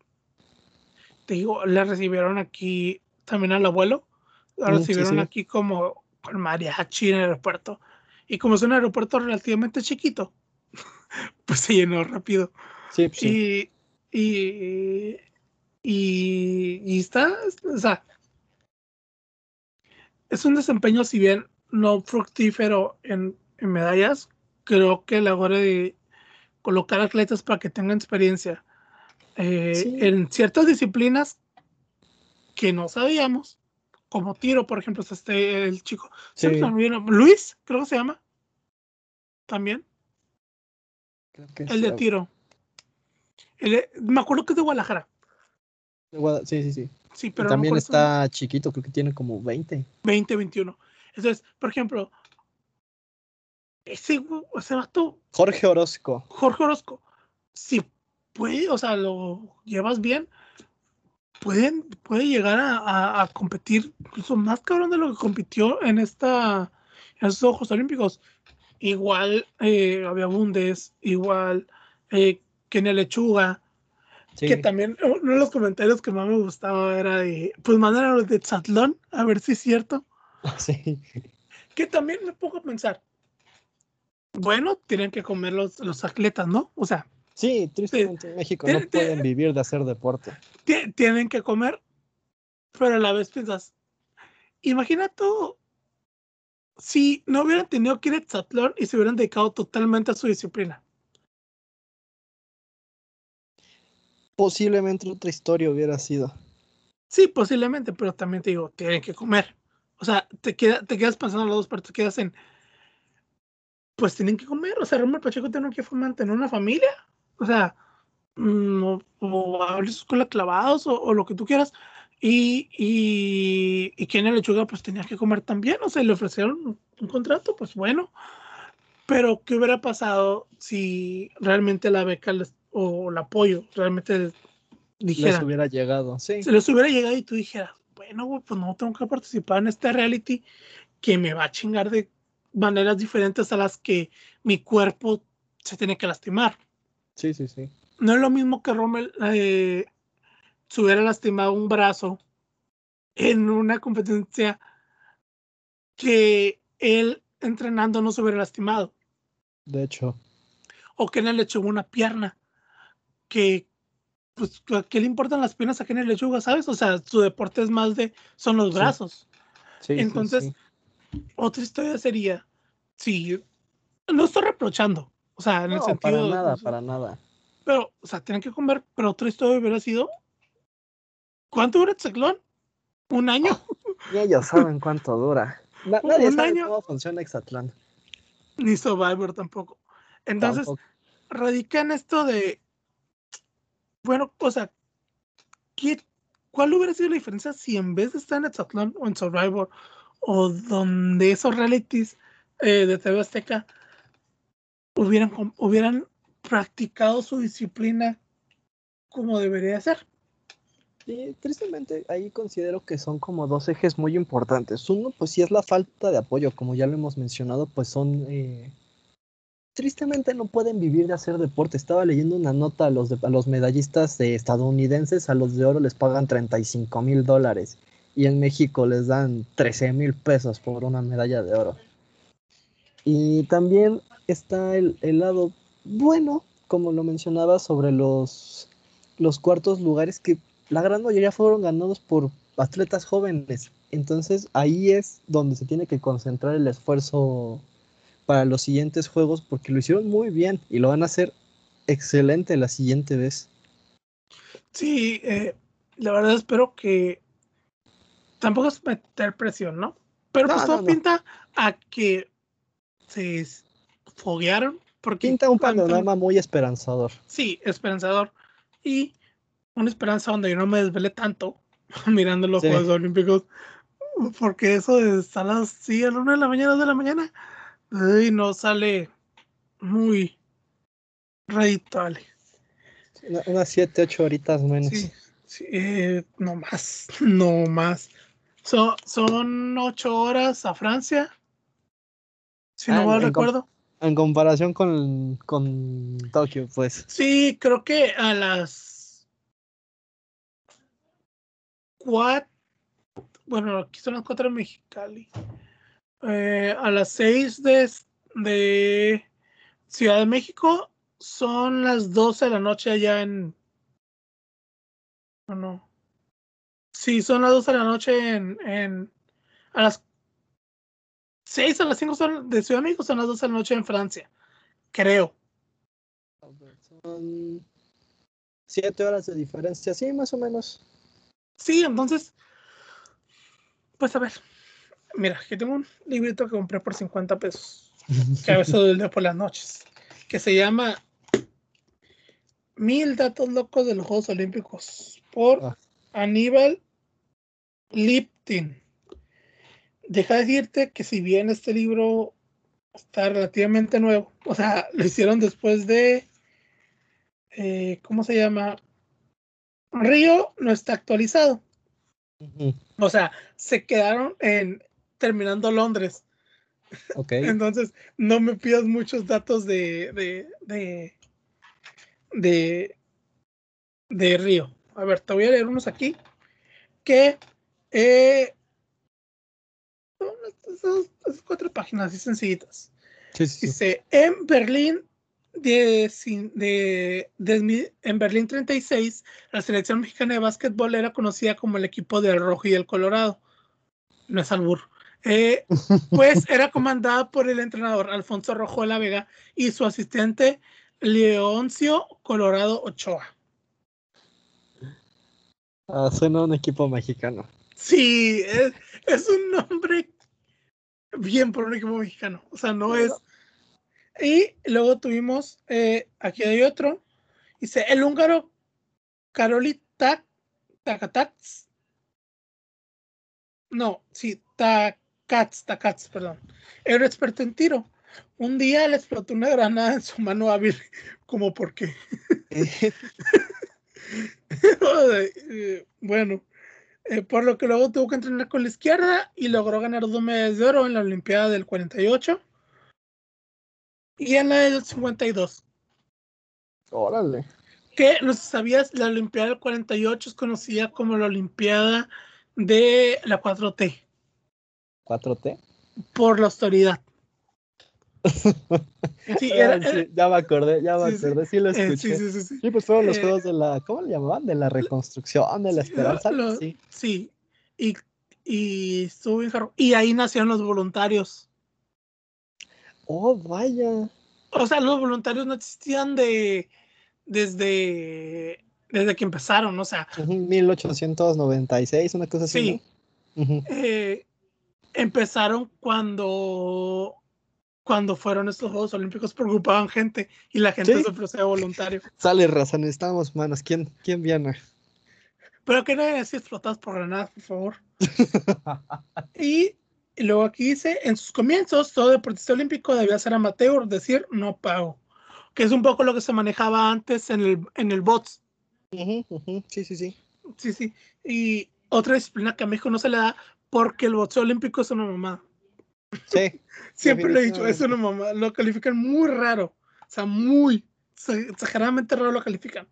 te digo, le recibieron aquí también al abuelo. Lo Mm, sí, recibieron sí. aquí como con mariachi en el aeropuerto. Y como es un aeropuerto relativamente chiquito, *laughs* pues se llenó rápido. Sí, pues sí. Y, y, y, y está, o sea, es un desempeño, si bien no fructífero en, en medallas, creo que la hora de colocar atletas para que tengan experiencia eh, Sí. en ciertas disciplinas que no sabíamos, como tiro, por ejemplo, es este el chico, Sí. Luis, creo que se llama, también, Creo que el de tiro. El de- me acuerdo que es de Guadalajara, Sí, sí, sí. sí, pero también está chiquito, creo que tiene como 20. 2021. Entonces, por ejemplo, ese, ese vato, Jorge Orozco. Jorge Orozco, si puede, o sea, lo llevas bien, pueden, puede llegar a, a- a competir incluso más cabrón de lo que compitió en esta en estos Juegos Olímpicos. Igual eh, había Bundes, igual eh, Kenia Lechuga, Sí. que también uno de los comentarios que más me gustaba era de, pues mandan a los de Tzatlón, a ver si es cierto. *laughs* Sí. Que también me pongo a pensar. Bueno, tienen que comer los, los atletas, ¿no? O sea, Sí, tristemente en México no pueden vivir de hacer deporte. ti- tienen que comer, pero a la vez piensas, imagina tú si no hubieran tenido que ir a Exatlón y se hubieran dedicado totalmente a su disciplina. Posiblemente otra historia hubiera sido. Sí, posiblemente, pero también te digo, tienen que comer. O sea, te, queda, te quedas pensando en las dos partes, quedas en, pues tienen que comer. O sea, Romero Pacheco tiene que mantener una familia. O sea, mm, o, abrir su escuela clavados o, o lo que tú quieras. Y, y, y Kenia Lechuga pues tenía que comer también. O sea, le ofrecieron un, un contrato, pues bueno. Pero, ¿qué hubiera pasado si realmente la beca les- o el apoyo realmente dijera? Les hubiera llegado. Sí. si les hubiera llegado y tú dijeras, bueno, pues no tengo que participar en este reality que me va a chingar de maneras diferentes a las que mi cuerpo se tiene que lastimar. Sí, sí, sí. No es lo mismo que Rommel eh, se hubiera lastimado un brazo en una competencia que él entrenando no se hubiera lastimado De hecho. o que él le echó una pierna que pues ¿a qué le importan las piernas a Kenny Lechuga, sabes? O sea, su deporte es más de son los Sí. brazos. Sí, sí, Entonces, sí. Otra historia sería si no estoy reprochando, o sea, en el sentido para nada, para nada. pero o sea, tienen que comer, pero otra historia hubiera sido ¿Cuánto dura el ciclón? ¿Un año? Y ellos *laughs* saben cuánto dura. Na- nadie un sabe año. cómo funciona Exatlán. Ni Survivor tampoco. Entonces, Tampoco. radica en esto de, bueno, o sea, ¿qué, ¿cuál hubiera sido la diferencia si en vez de estar en Exatlón o en Survivor o donde esos realities eh, de TV Azteca hubieran, hubieran practicado su disciplina como debería ser? Sí, tristemente ahí considero que son como dos ejes muy importantes. Uno, pues sí es la falta de apoyo, como ya lo hemos mencionado, pues son... eh, Tristemente no pueden vivir de hacer deporte. Estaba leyendo una nota a los, de- a los medallistas de estadounidenses, a los de oro les pagan 35 mil dólares y en México les dan 13 mil pesos por una medalla de oro. Y también está el, el lado bueno, como lo mencionaba, sobre los, los cuartos lugares que la gran mayoría fueron ganados por atletas jóvenes. Entonces ahí es donde se tiene que concentrar el esfuerzo para los siguientes juegos porque lo hicieron muy bien y lo van a hacer excelente la siguiente vez. Sí, eh, la verdad espero que tampoco es meter presión, ¿no? Pero No, pues no, todo no. pinta a que se foguearon porque Pinta un panorama muy esperanzador. Sí, esperanzador. Y una esperanza donde yo no me desvele tanto *laughs* mirando los Sí. Juegos Olímpicos. Porque eso de estar así a las 1 de la mañana, 2 de la mañana, ay, no sale muy. Una- unas 7, 8 horitas menos. Sí, sí, eh, no más, *laughs* no más. So- son ocho horas a Francia. Si no Ah, mal com- recuerdo. En comparación con, con Tokio, pues. Sí, creo que a las cuatro, bueno, aquí son las cuatro en Mexicali. Eh, a las seis de, de Ciudad de México son las 12 de la noche allá en... No, no. Sí, son las 12 de la noche en... en a las 6 a las 5 son de Ciudad de México, son las 12 de la noche en Francia. Creo. Son siete horas de diferencia, sí, más o menos. Sí, entonces, pues a ver, mira, aquí tengo un librito que compré por 50 pesos, *laughs* que a veces leo por las noches, que se llama Mil datos locos de los Juegos Olímpicos por Ah. Aníbal Liptin. Deja de decirte que si bien este libro está relativamente nuevo, o sea, *laughs* lo hicieron después de, eh, ¿cómo se llama? Río no está actualizado. O sea, se quedaron en terminando Londres. Ok. *laughs* Entonces, no me pidas muchos datos de de, de, de, de Río. A ver, te voy a leer unos aquí. Que eh, son estas- cuatro páginas así sencillitas. Sí, sí, sí. Dice, en Berlín, de, de- de en Berlín 36, la selección mexicana de básquetbol era conocida como el equipo del rojo y el colorado. No es albur. Eh, *laughs* pues era comandada por el entrenador Alfonso Rojo de la Vega y su asistente Leoncio Colorado Ochoa. Ah, suena un equipo mexicano. Sí, es, es un nombre bien por un equipo mexicano. O sea, no es. Y luego tuvimos, eh, aquí hay otro. Dice, el húngaro Karoli Tak- Takatats. No, sí, Takats, perdón. Era experto en tiro. Un día le explotó una granada en su mano hábil. *laughs* como por qué? *laughs* *laughs* Bueno, eh, por lo que luego tuvo que entrenar con la izquierda y logró ganar dos medallas de oro en la Olimpiada del 48 y en la del 52. Órale. Que no sabías, la Olimpiada del 48 es conocida como la Olimpiada de la 4T ¿4T? por la autoridad. *laughs* Sí, era- Ah, sí, ya me acordé, ya me Sí, sí. acordé, sí lo eh, escuché. sí, sí, sí, sí. Sí, pues fueron los Eh, juegos de la, ¿cómo le llamaban? De la reconstrucción, de la esperanza. lo- Sí. Sí, y, y estuvo. Y ahí nacieron los voluntarios. Oh, vaya. O sea, los voluntarios no existían de desde, desde que empezaron, o sea, Ujú, 1896, una cosa así. sí, ¿no? Eh, empezaron cuando cuando fueron estos Juegos Olímpicos preocupaban gente y la gente Sí. se ofrecía voluntario. *laughs* Sale raza, necesitamos manos. ¿Quién, quién viene? Pero que no hayan sido explotadas por granadas, por favor. y, *laughs* y luego aquí dice, en sus comienzos, todo deportista olímpico debía ser amateur, decir, no pago. Que es un poco lo que se manejaba antes en el, en el bots. Sí, sí, sí. Sí, sí. Y otra disciplina que a México no se le da porque el boxeo olímpico es una mamá. Sí. *laughs* Siempre lo he dicho, es una mamá. Lo califican muy raro. O sea, muy exageradamente raro lo califican.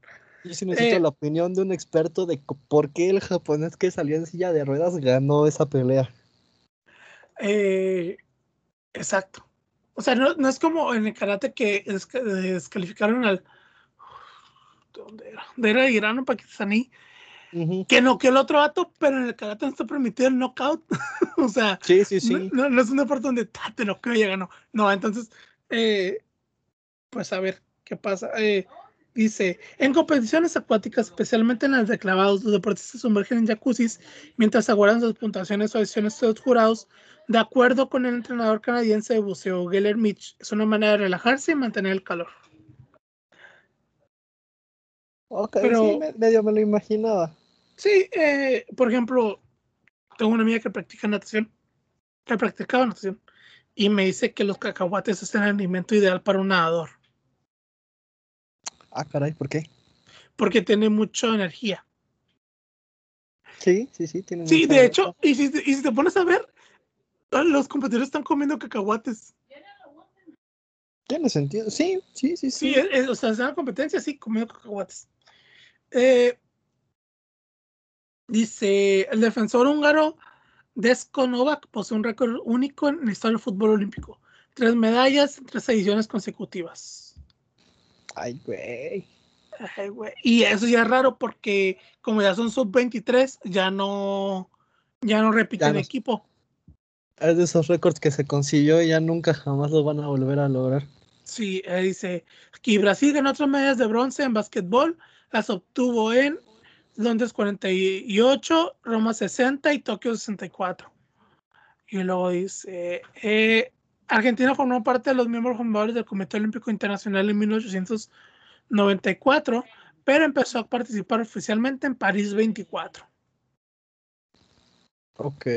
Yo sí necesito Eh, la opinión de un experto de por qué el japonés que salió en silla de ruedas ganó esa pelea. Eh, exacto. O sea, no, no es como en el karate que desca- descalificaron al. ¿De dónde era? De era Irán o pakistaní. Que no, que el otro vato, pero en el karate no está permitido el knockout. *laughs* o sea, Sí, sí, no, sí. no, no es un deporte donde ta, te noqueo y ya ganó. No, entonces, eh, pues a ver qué pasa. Eh, dice: En competiciones acuáticas, especialmente en las de clavados, los deportistas se sumergen en jacuzzis mientras aguardan sus puntuaciones o decisiones de los jurados. De acuerdo con el entrenador canadiense de buceo, Geller Mitch, es una manera de relajarse y mantener el calor. Ok, pero- sí, me- medio me lo imaginaba. Sí, eh, por ejemplo, tengo una amiga que practica natación, que practicaba natación, y me dice que los cacahuates es el alimento ideal para un nadador, Ah, caray, ¿por qué? porque tiene mucha energía. Sí, sí, sí, tiene Sí, mucha de hecho, y si, y si te pones a ver, los competidores están comiendo cacahuates. Tiene sentido. Sí, sí, sí, Sí, sí. es- es- o sea, es una competencia, sí, comiendo cacahuates. Eh, dice, el defensor húngaro Desko Novak posee un récord único en la historia del fútbol olímpico. Tres medallas en tres ediciones consecutivas. Ay, güey. Ay, güey. Y eso ya es raro porque como ya son sub-23, ya no, ya no repiten no- equipo. Es de esos récords que se consiguió y ya nunca jamás lo van a volver a lograr. Sí, eh, dice aquí Brasil ganó otras medallas de bronce en básquetbol, las obtuvo en Londres 48, Roma 60 y Tokio 64. Y luego dice, eh, Argentina formó parte de los miembros fundadores del Comité Olímpico Internacional en 1894, pero empezó a participar oficialmente en París 24. Ok,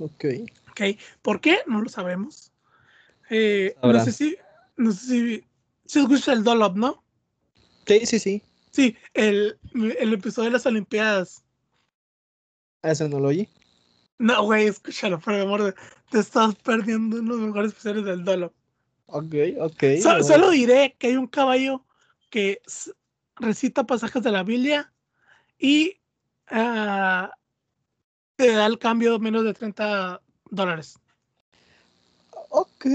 ok. ¿ok? ¿Por qué? No lo sabemos. Eh, no sé si, no sé si, si escucha el Dolop, ¿no? Sí, sí, sí. Sí, el, el episodio de las Olimpiadas. Ese no lo oí. No, güey, escúchalo, por amor de te estás perdiendo uno de los mejores episodios del Dolop. Ok, ok. So- lo- solo diré que hay un caballo que recita pasajes de la Biblia y ah, te da el cambio menos de 30 dólares. Ok.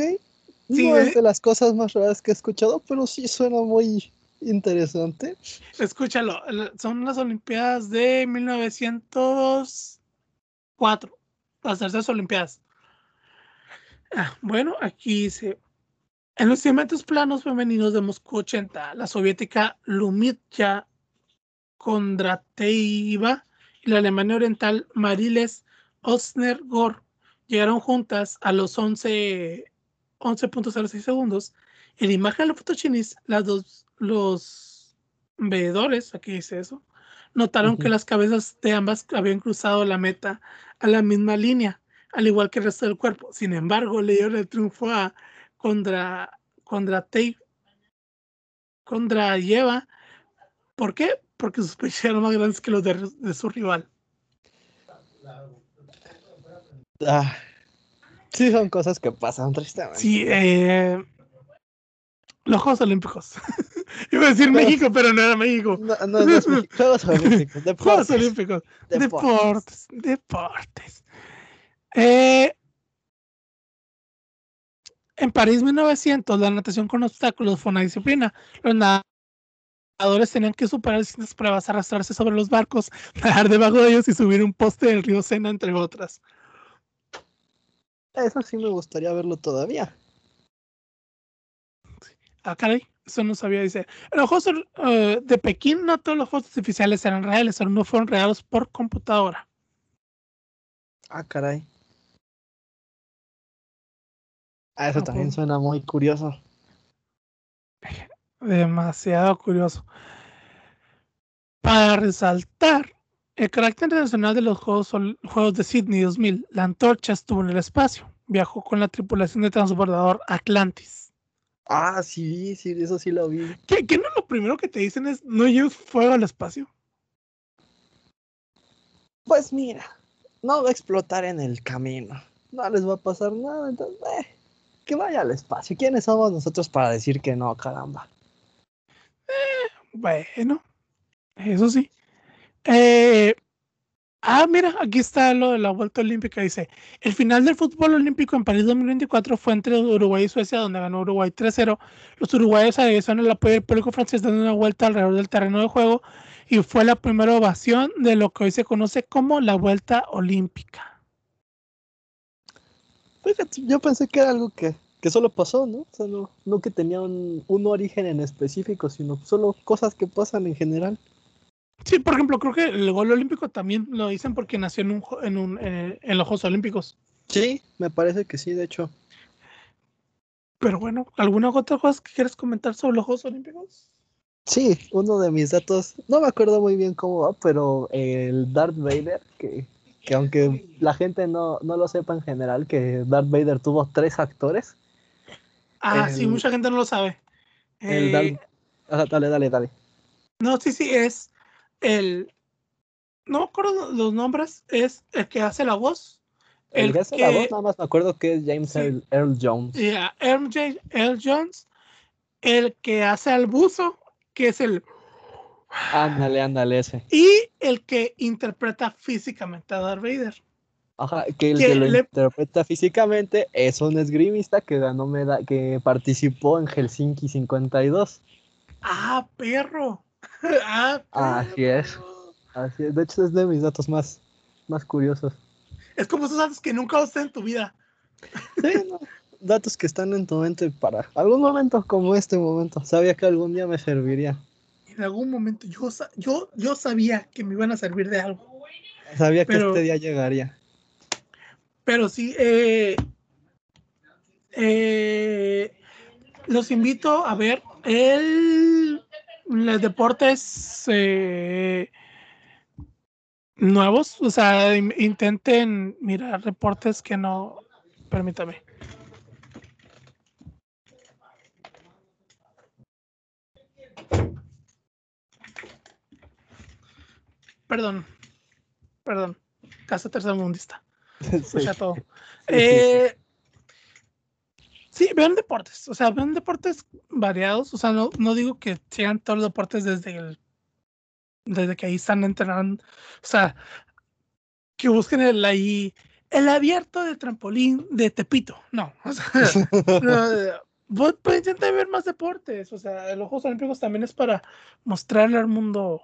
Sí, no ¿eh? es de las cosas más raras que he escuchado, pero sí suena muy interesante. Escúchalo, son las Olimpiadas de 1904, las terceras Olimpiadas. Ah, bueno, aquí dice, en los instrumentos planos femeninos de Moscú 80, la soviética Lumitya Kondrateeva y la Alemania Oriental Mariles Osner-Gor llegaron juntas a los 11 11.06 segundos. En la imagen de la foto chinis, las dos, los veedores, aquí dice eso, notaron que las cabezas de ambas habían cruzado la meta a la misma línea, al igual que el resto del cuerpo. Sin embargo, le dieron el triunfo a Kondra, Kondratev, Kondrayeva. ¿Por qué? Porque sus pechos eran más grandes que los de, de su rival. Ah, sí, son cosas que pasan tristemente. Sí, eh, los Juegos Olímpicos. *laughs* Iba a decir México, pero no era México. No, no, no es México. Juegos Olímpicos, *laughs* Juegos deportes. Olímpicos. deportes. Deportes. Deportes. Eh, en París 1900, la natación con obstáculos fue una disciplina. Los nadadores tenían que superar distintas pruebas, arrastrarse sobre los barcos, *laughs* nadar debajo de ellos y subir un poste del río Sena, entre otras. Eso sí me gustaría verlo todavía. Ah, caray, eso no sabía. Dice, en los Juegos eh, de Pekín no todos los juegos artificiales eran reales, algunos fueron creados por computadora. Ah, caray. Ah, eso también pues. suena muy curioso. Demasiado curioso. Para resaltar el carácter internacional de los Juegos, Juegos de Sydney 2000, la antorcha estuvo en el espacio. Viajó con la tripulación de transbordador Atlantis. Ah, sí, sí, eso sí lo vi. ¿Qué, qué no lo primero que te dicen es no lleves fuego al espacio? Pues mira, no va a explotar en el camino. No les va a pasar nada, entonces, eh, que vaya al espacio. ¿Quiénes somos nosotros para decir que no, caramba? Bueno, eso sí. Eh, ah, mira, aquí está lo de la vuelta olímpica. Dice, el final del fútbol olímpico en París 2024 fue entre Uruguay y Suecia, donde ganó Uruguay 3-0. Los uruguayos agradecieron el apoyo del público francés dando una vuelta alrededor del terreno de juego y fue la primera ovación de lo que hoy se conoce como la vuelta olímpica. Yo pensé que era algo que, que solo pasó, ¿no? O sea, no, no que tenía un, un origen en específico, sino solo cosas que pasan en general. Sí, por ejemplo, creo que el gol olímpico también lo dicen porque nació en, un, jo- en, un, en, en los Juegos Olímpicos. Sí, me parece que sí, de hecho. Pero bueno, ¿alguna otra cosa que quieres comentar sobre los Juegos Olímpicos? Sí, uno de mis datos, no me acuerdo muy bien cómo va, pero el Darth Vader, que, que aunque la gente no, no lo sepa en general, que Darth Vader tuvo tres actores. Ah, sí, mucha gente no lo sabe. El Eh, Darth- dale, dale, dale. no, sí, sí, es el no me acuerdo los nombres, es el que hace la voz. El, El que hace la voz, nada más me acuerdo que es James Sí. Earl, Earl Jones. Yeah, MJ L. Jones, el que hace al buzo, que es el. Ándale, ándale ese. Y el que interpreta físicamente a Darth Vader. Ajá, que el Que que lo le- interpreta físicamente es un esgrimista que ganó que participó en Helsinki 52. Ah, perro. Ah, Así es. Así es, de hecho es de mis datos más, más curiosos. Es como esos datos que nunca usaste en tu vida. Sí, *laughs* no, datos que están en tu mente para algún momento como este momento. Sabía que algún día me serviría. En algún momento yo, yo, yo sabía que me iban a servir de algo. Sabía que este día llegaría. Pero sí, eh, eh, los invito a ver el, los deportes eh, nuevos. O sea, in- intenten mirar reportes que no. Permítame. Perdón, perdón. Casa tercermundista. *laughs* Sí. Escucha todo. *laughs* Eh, sí, vean deportes, o sea, vean deportes variados, o sea, no, no digo que sean todos los deportes desde el, desde que ahí están entrenando, o sea, que busquen el ahí, el abierto de trampolín de Tepito, no, o sea, *laughs* no, vos- pues intenta ver más deportes, o sea, los Juegos Olímpicos también es para mostrarle al mundo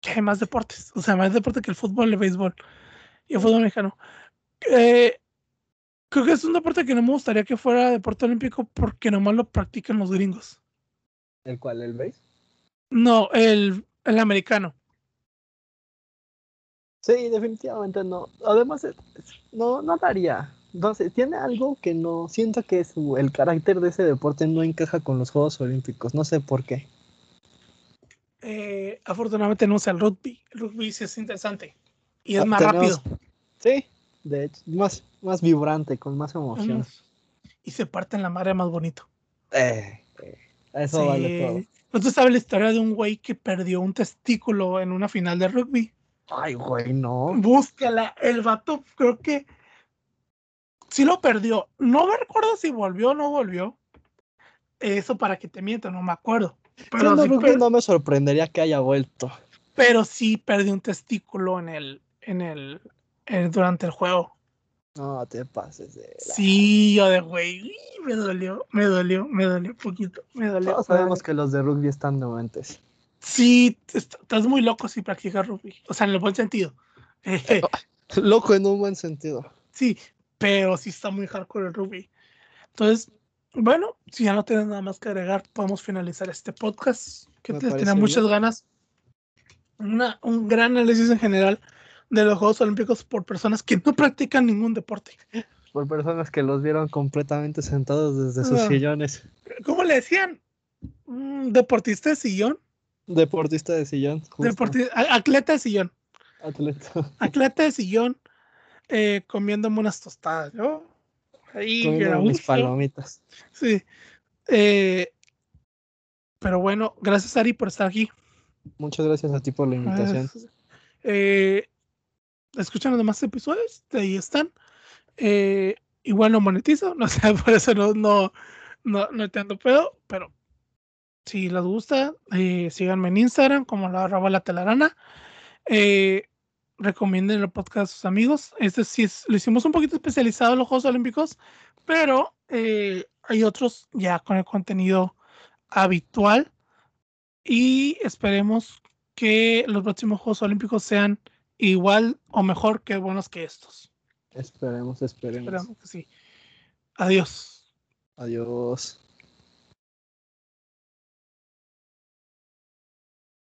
que hay más deportes, o sea, más deporte que el fútbol, el béisbol y el fútbol mexicano. Eh, creo que es un deporte que no me gustaría que fuera deporte olímpico porque nomás lo practican los gringos. ¿El cual? ¿El base? No, el, el americano. Sí, definitivamente no. Además, no, no daría. Sé, tiene algo que no. Siento que su, el carácter de ese deporte no encaja con los Juegos Olímpicos. No sé por qué. Eh, afortunadamente no usa el rugby. El rugby sí es interesante y es Ah, más tenemos- rápido. Sí, de hecho, más, más vibrante, con más emoción. Y se parte en la madre más bonito. Eh, eh, eso vale todo. ¿No tú sabes la historia de un güey que perdió un testículo en una final de rugby? Ay, güey, no. Búscala. El vato creo que sí lo perdió. No me recuerdo si volvió o no volvió. Eso para que te miento, no me acuerdo. Pero sí, no me sorprendería que haya vuelto. pero sí perdió un testículo en el, en el, en- durante el juego. No te pases de. la- Sí, yo de güey, me dolió, me dolió, me dolió un poquito, me dolió. Todos sabemos que los de rugby están dementes. Sí, est- estás muy loco si practicas rugby, o sea, en el buen sentido. Eh, *laughs* Loco en un buen sentido. sí, pero sí está muy hardcore el rugby. Entonces, bueno, si ya no tienes nada más que agregar, podemos finalizar este podcast, que te tenía muchas bien. ganas. Una, un gran análisis en general de los Juegos Olímpicos por personas que no practican ningún deporte. Por personas que los vieron completamente sentados desde sus Ah. sillones. ¿Cómo le decían? Mm, Deportista de sillón. Deportista de sillón. justo. Deporti- a- atleta de sillón. Atleta. *laughs* Atleta de sillón eh, comiéndome unas tostadas, ¿no? Ahí, mis palomitas. Sí. Eh, pero bueno, gracias Ari por estar aquí. Muchas gracias a ti por la invitación. Eh, escuchan los demás episodios, ahí están. Eh, igual no monetizo, *laughs* no sé, por eso no, no, no, no te pedo, pero si les gusta, eh, síganme en Instagram como la arroba la telarana. Eh, recomienden el podcast a sus amigos. Este sí lo hicimos un poquito especializado en los Juegos Olímpicos, pero eh, hay otros ya con el contenido habitual. Y esperemos que los próximos Juegos Olímpicos sean igual o mejor que buenos que estos. Esperemos, esperemos. Esperamos que sí. Adiós. Adiós.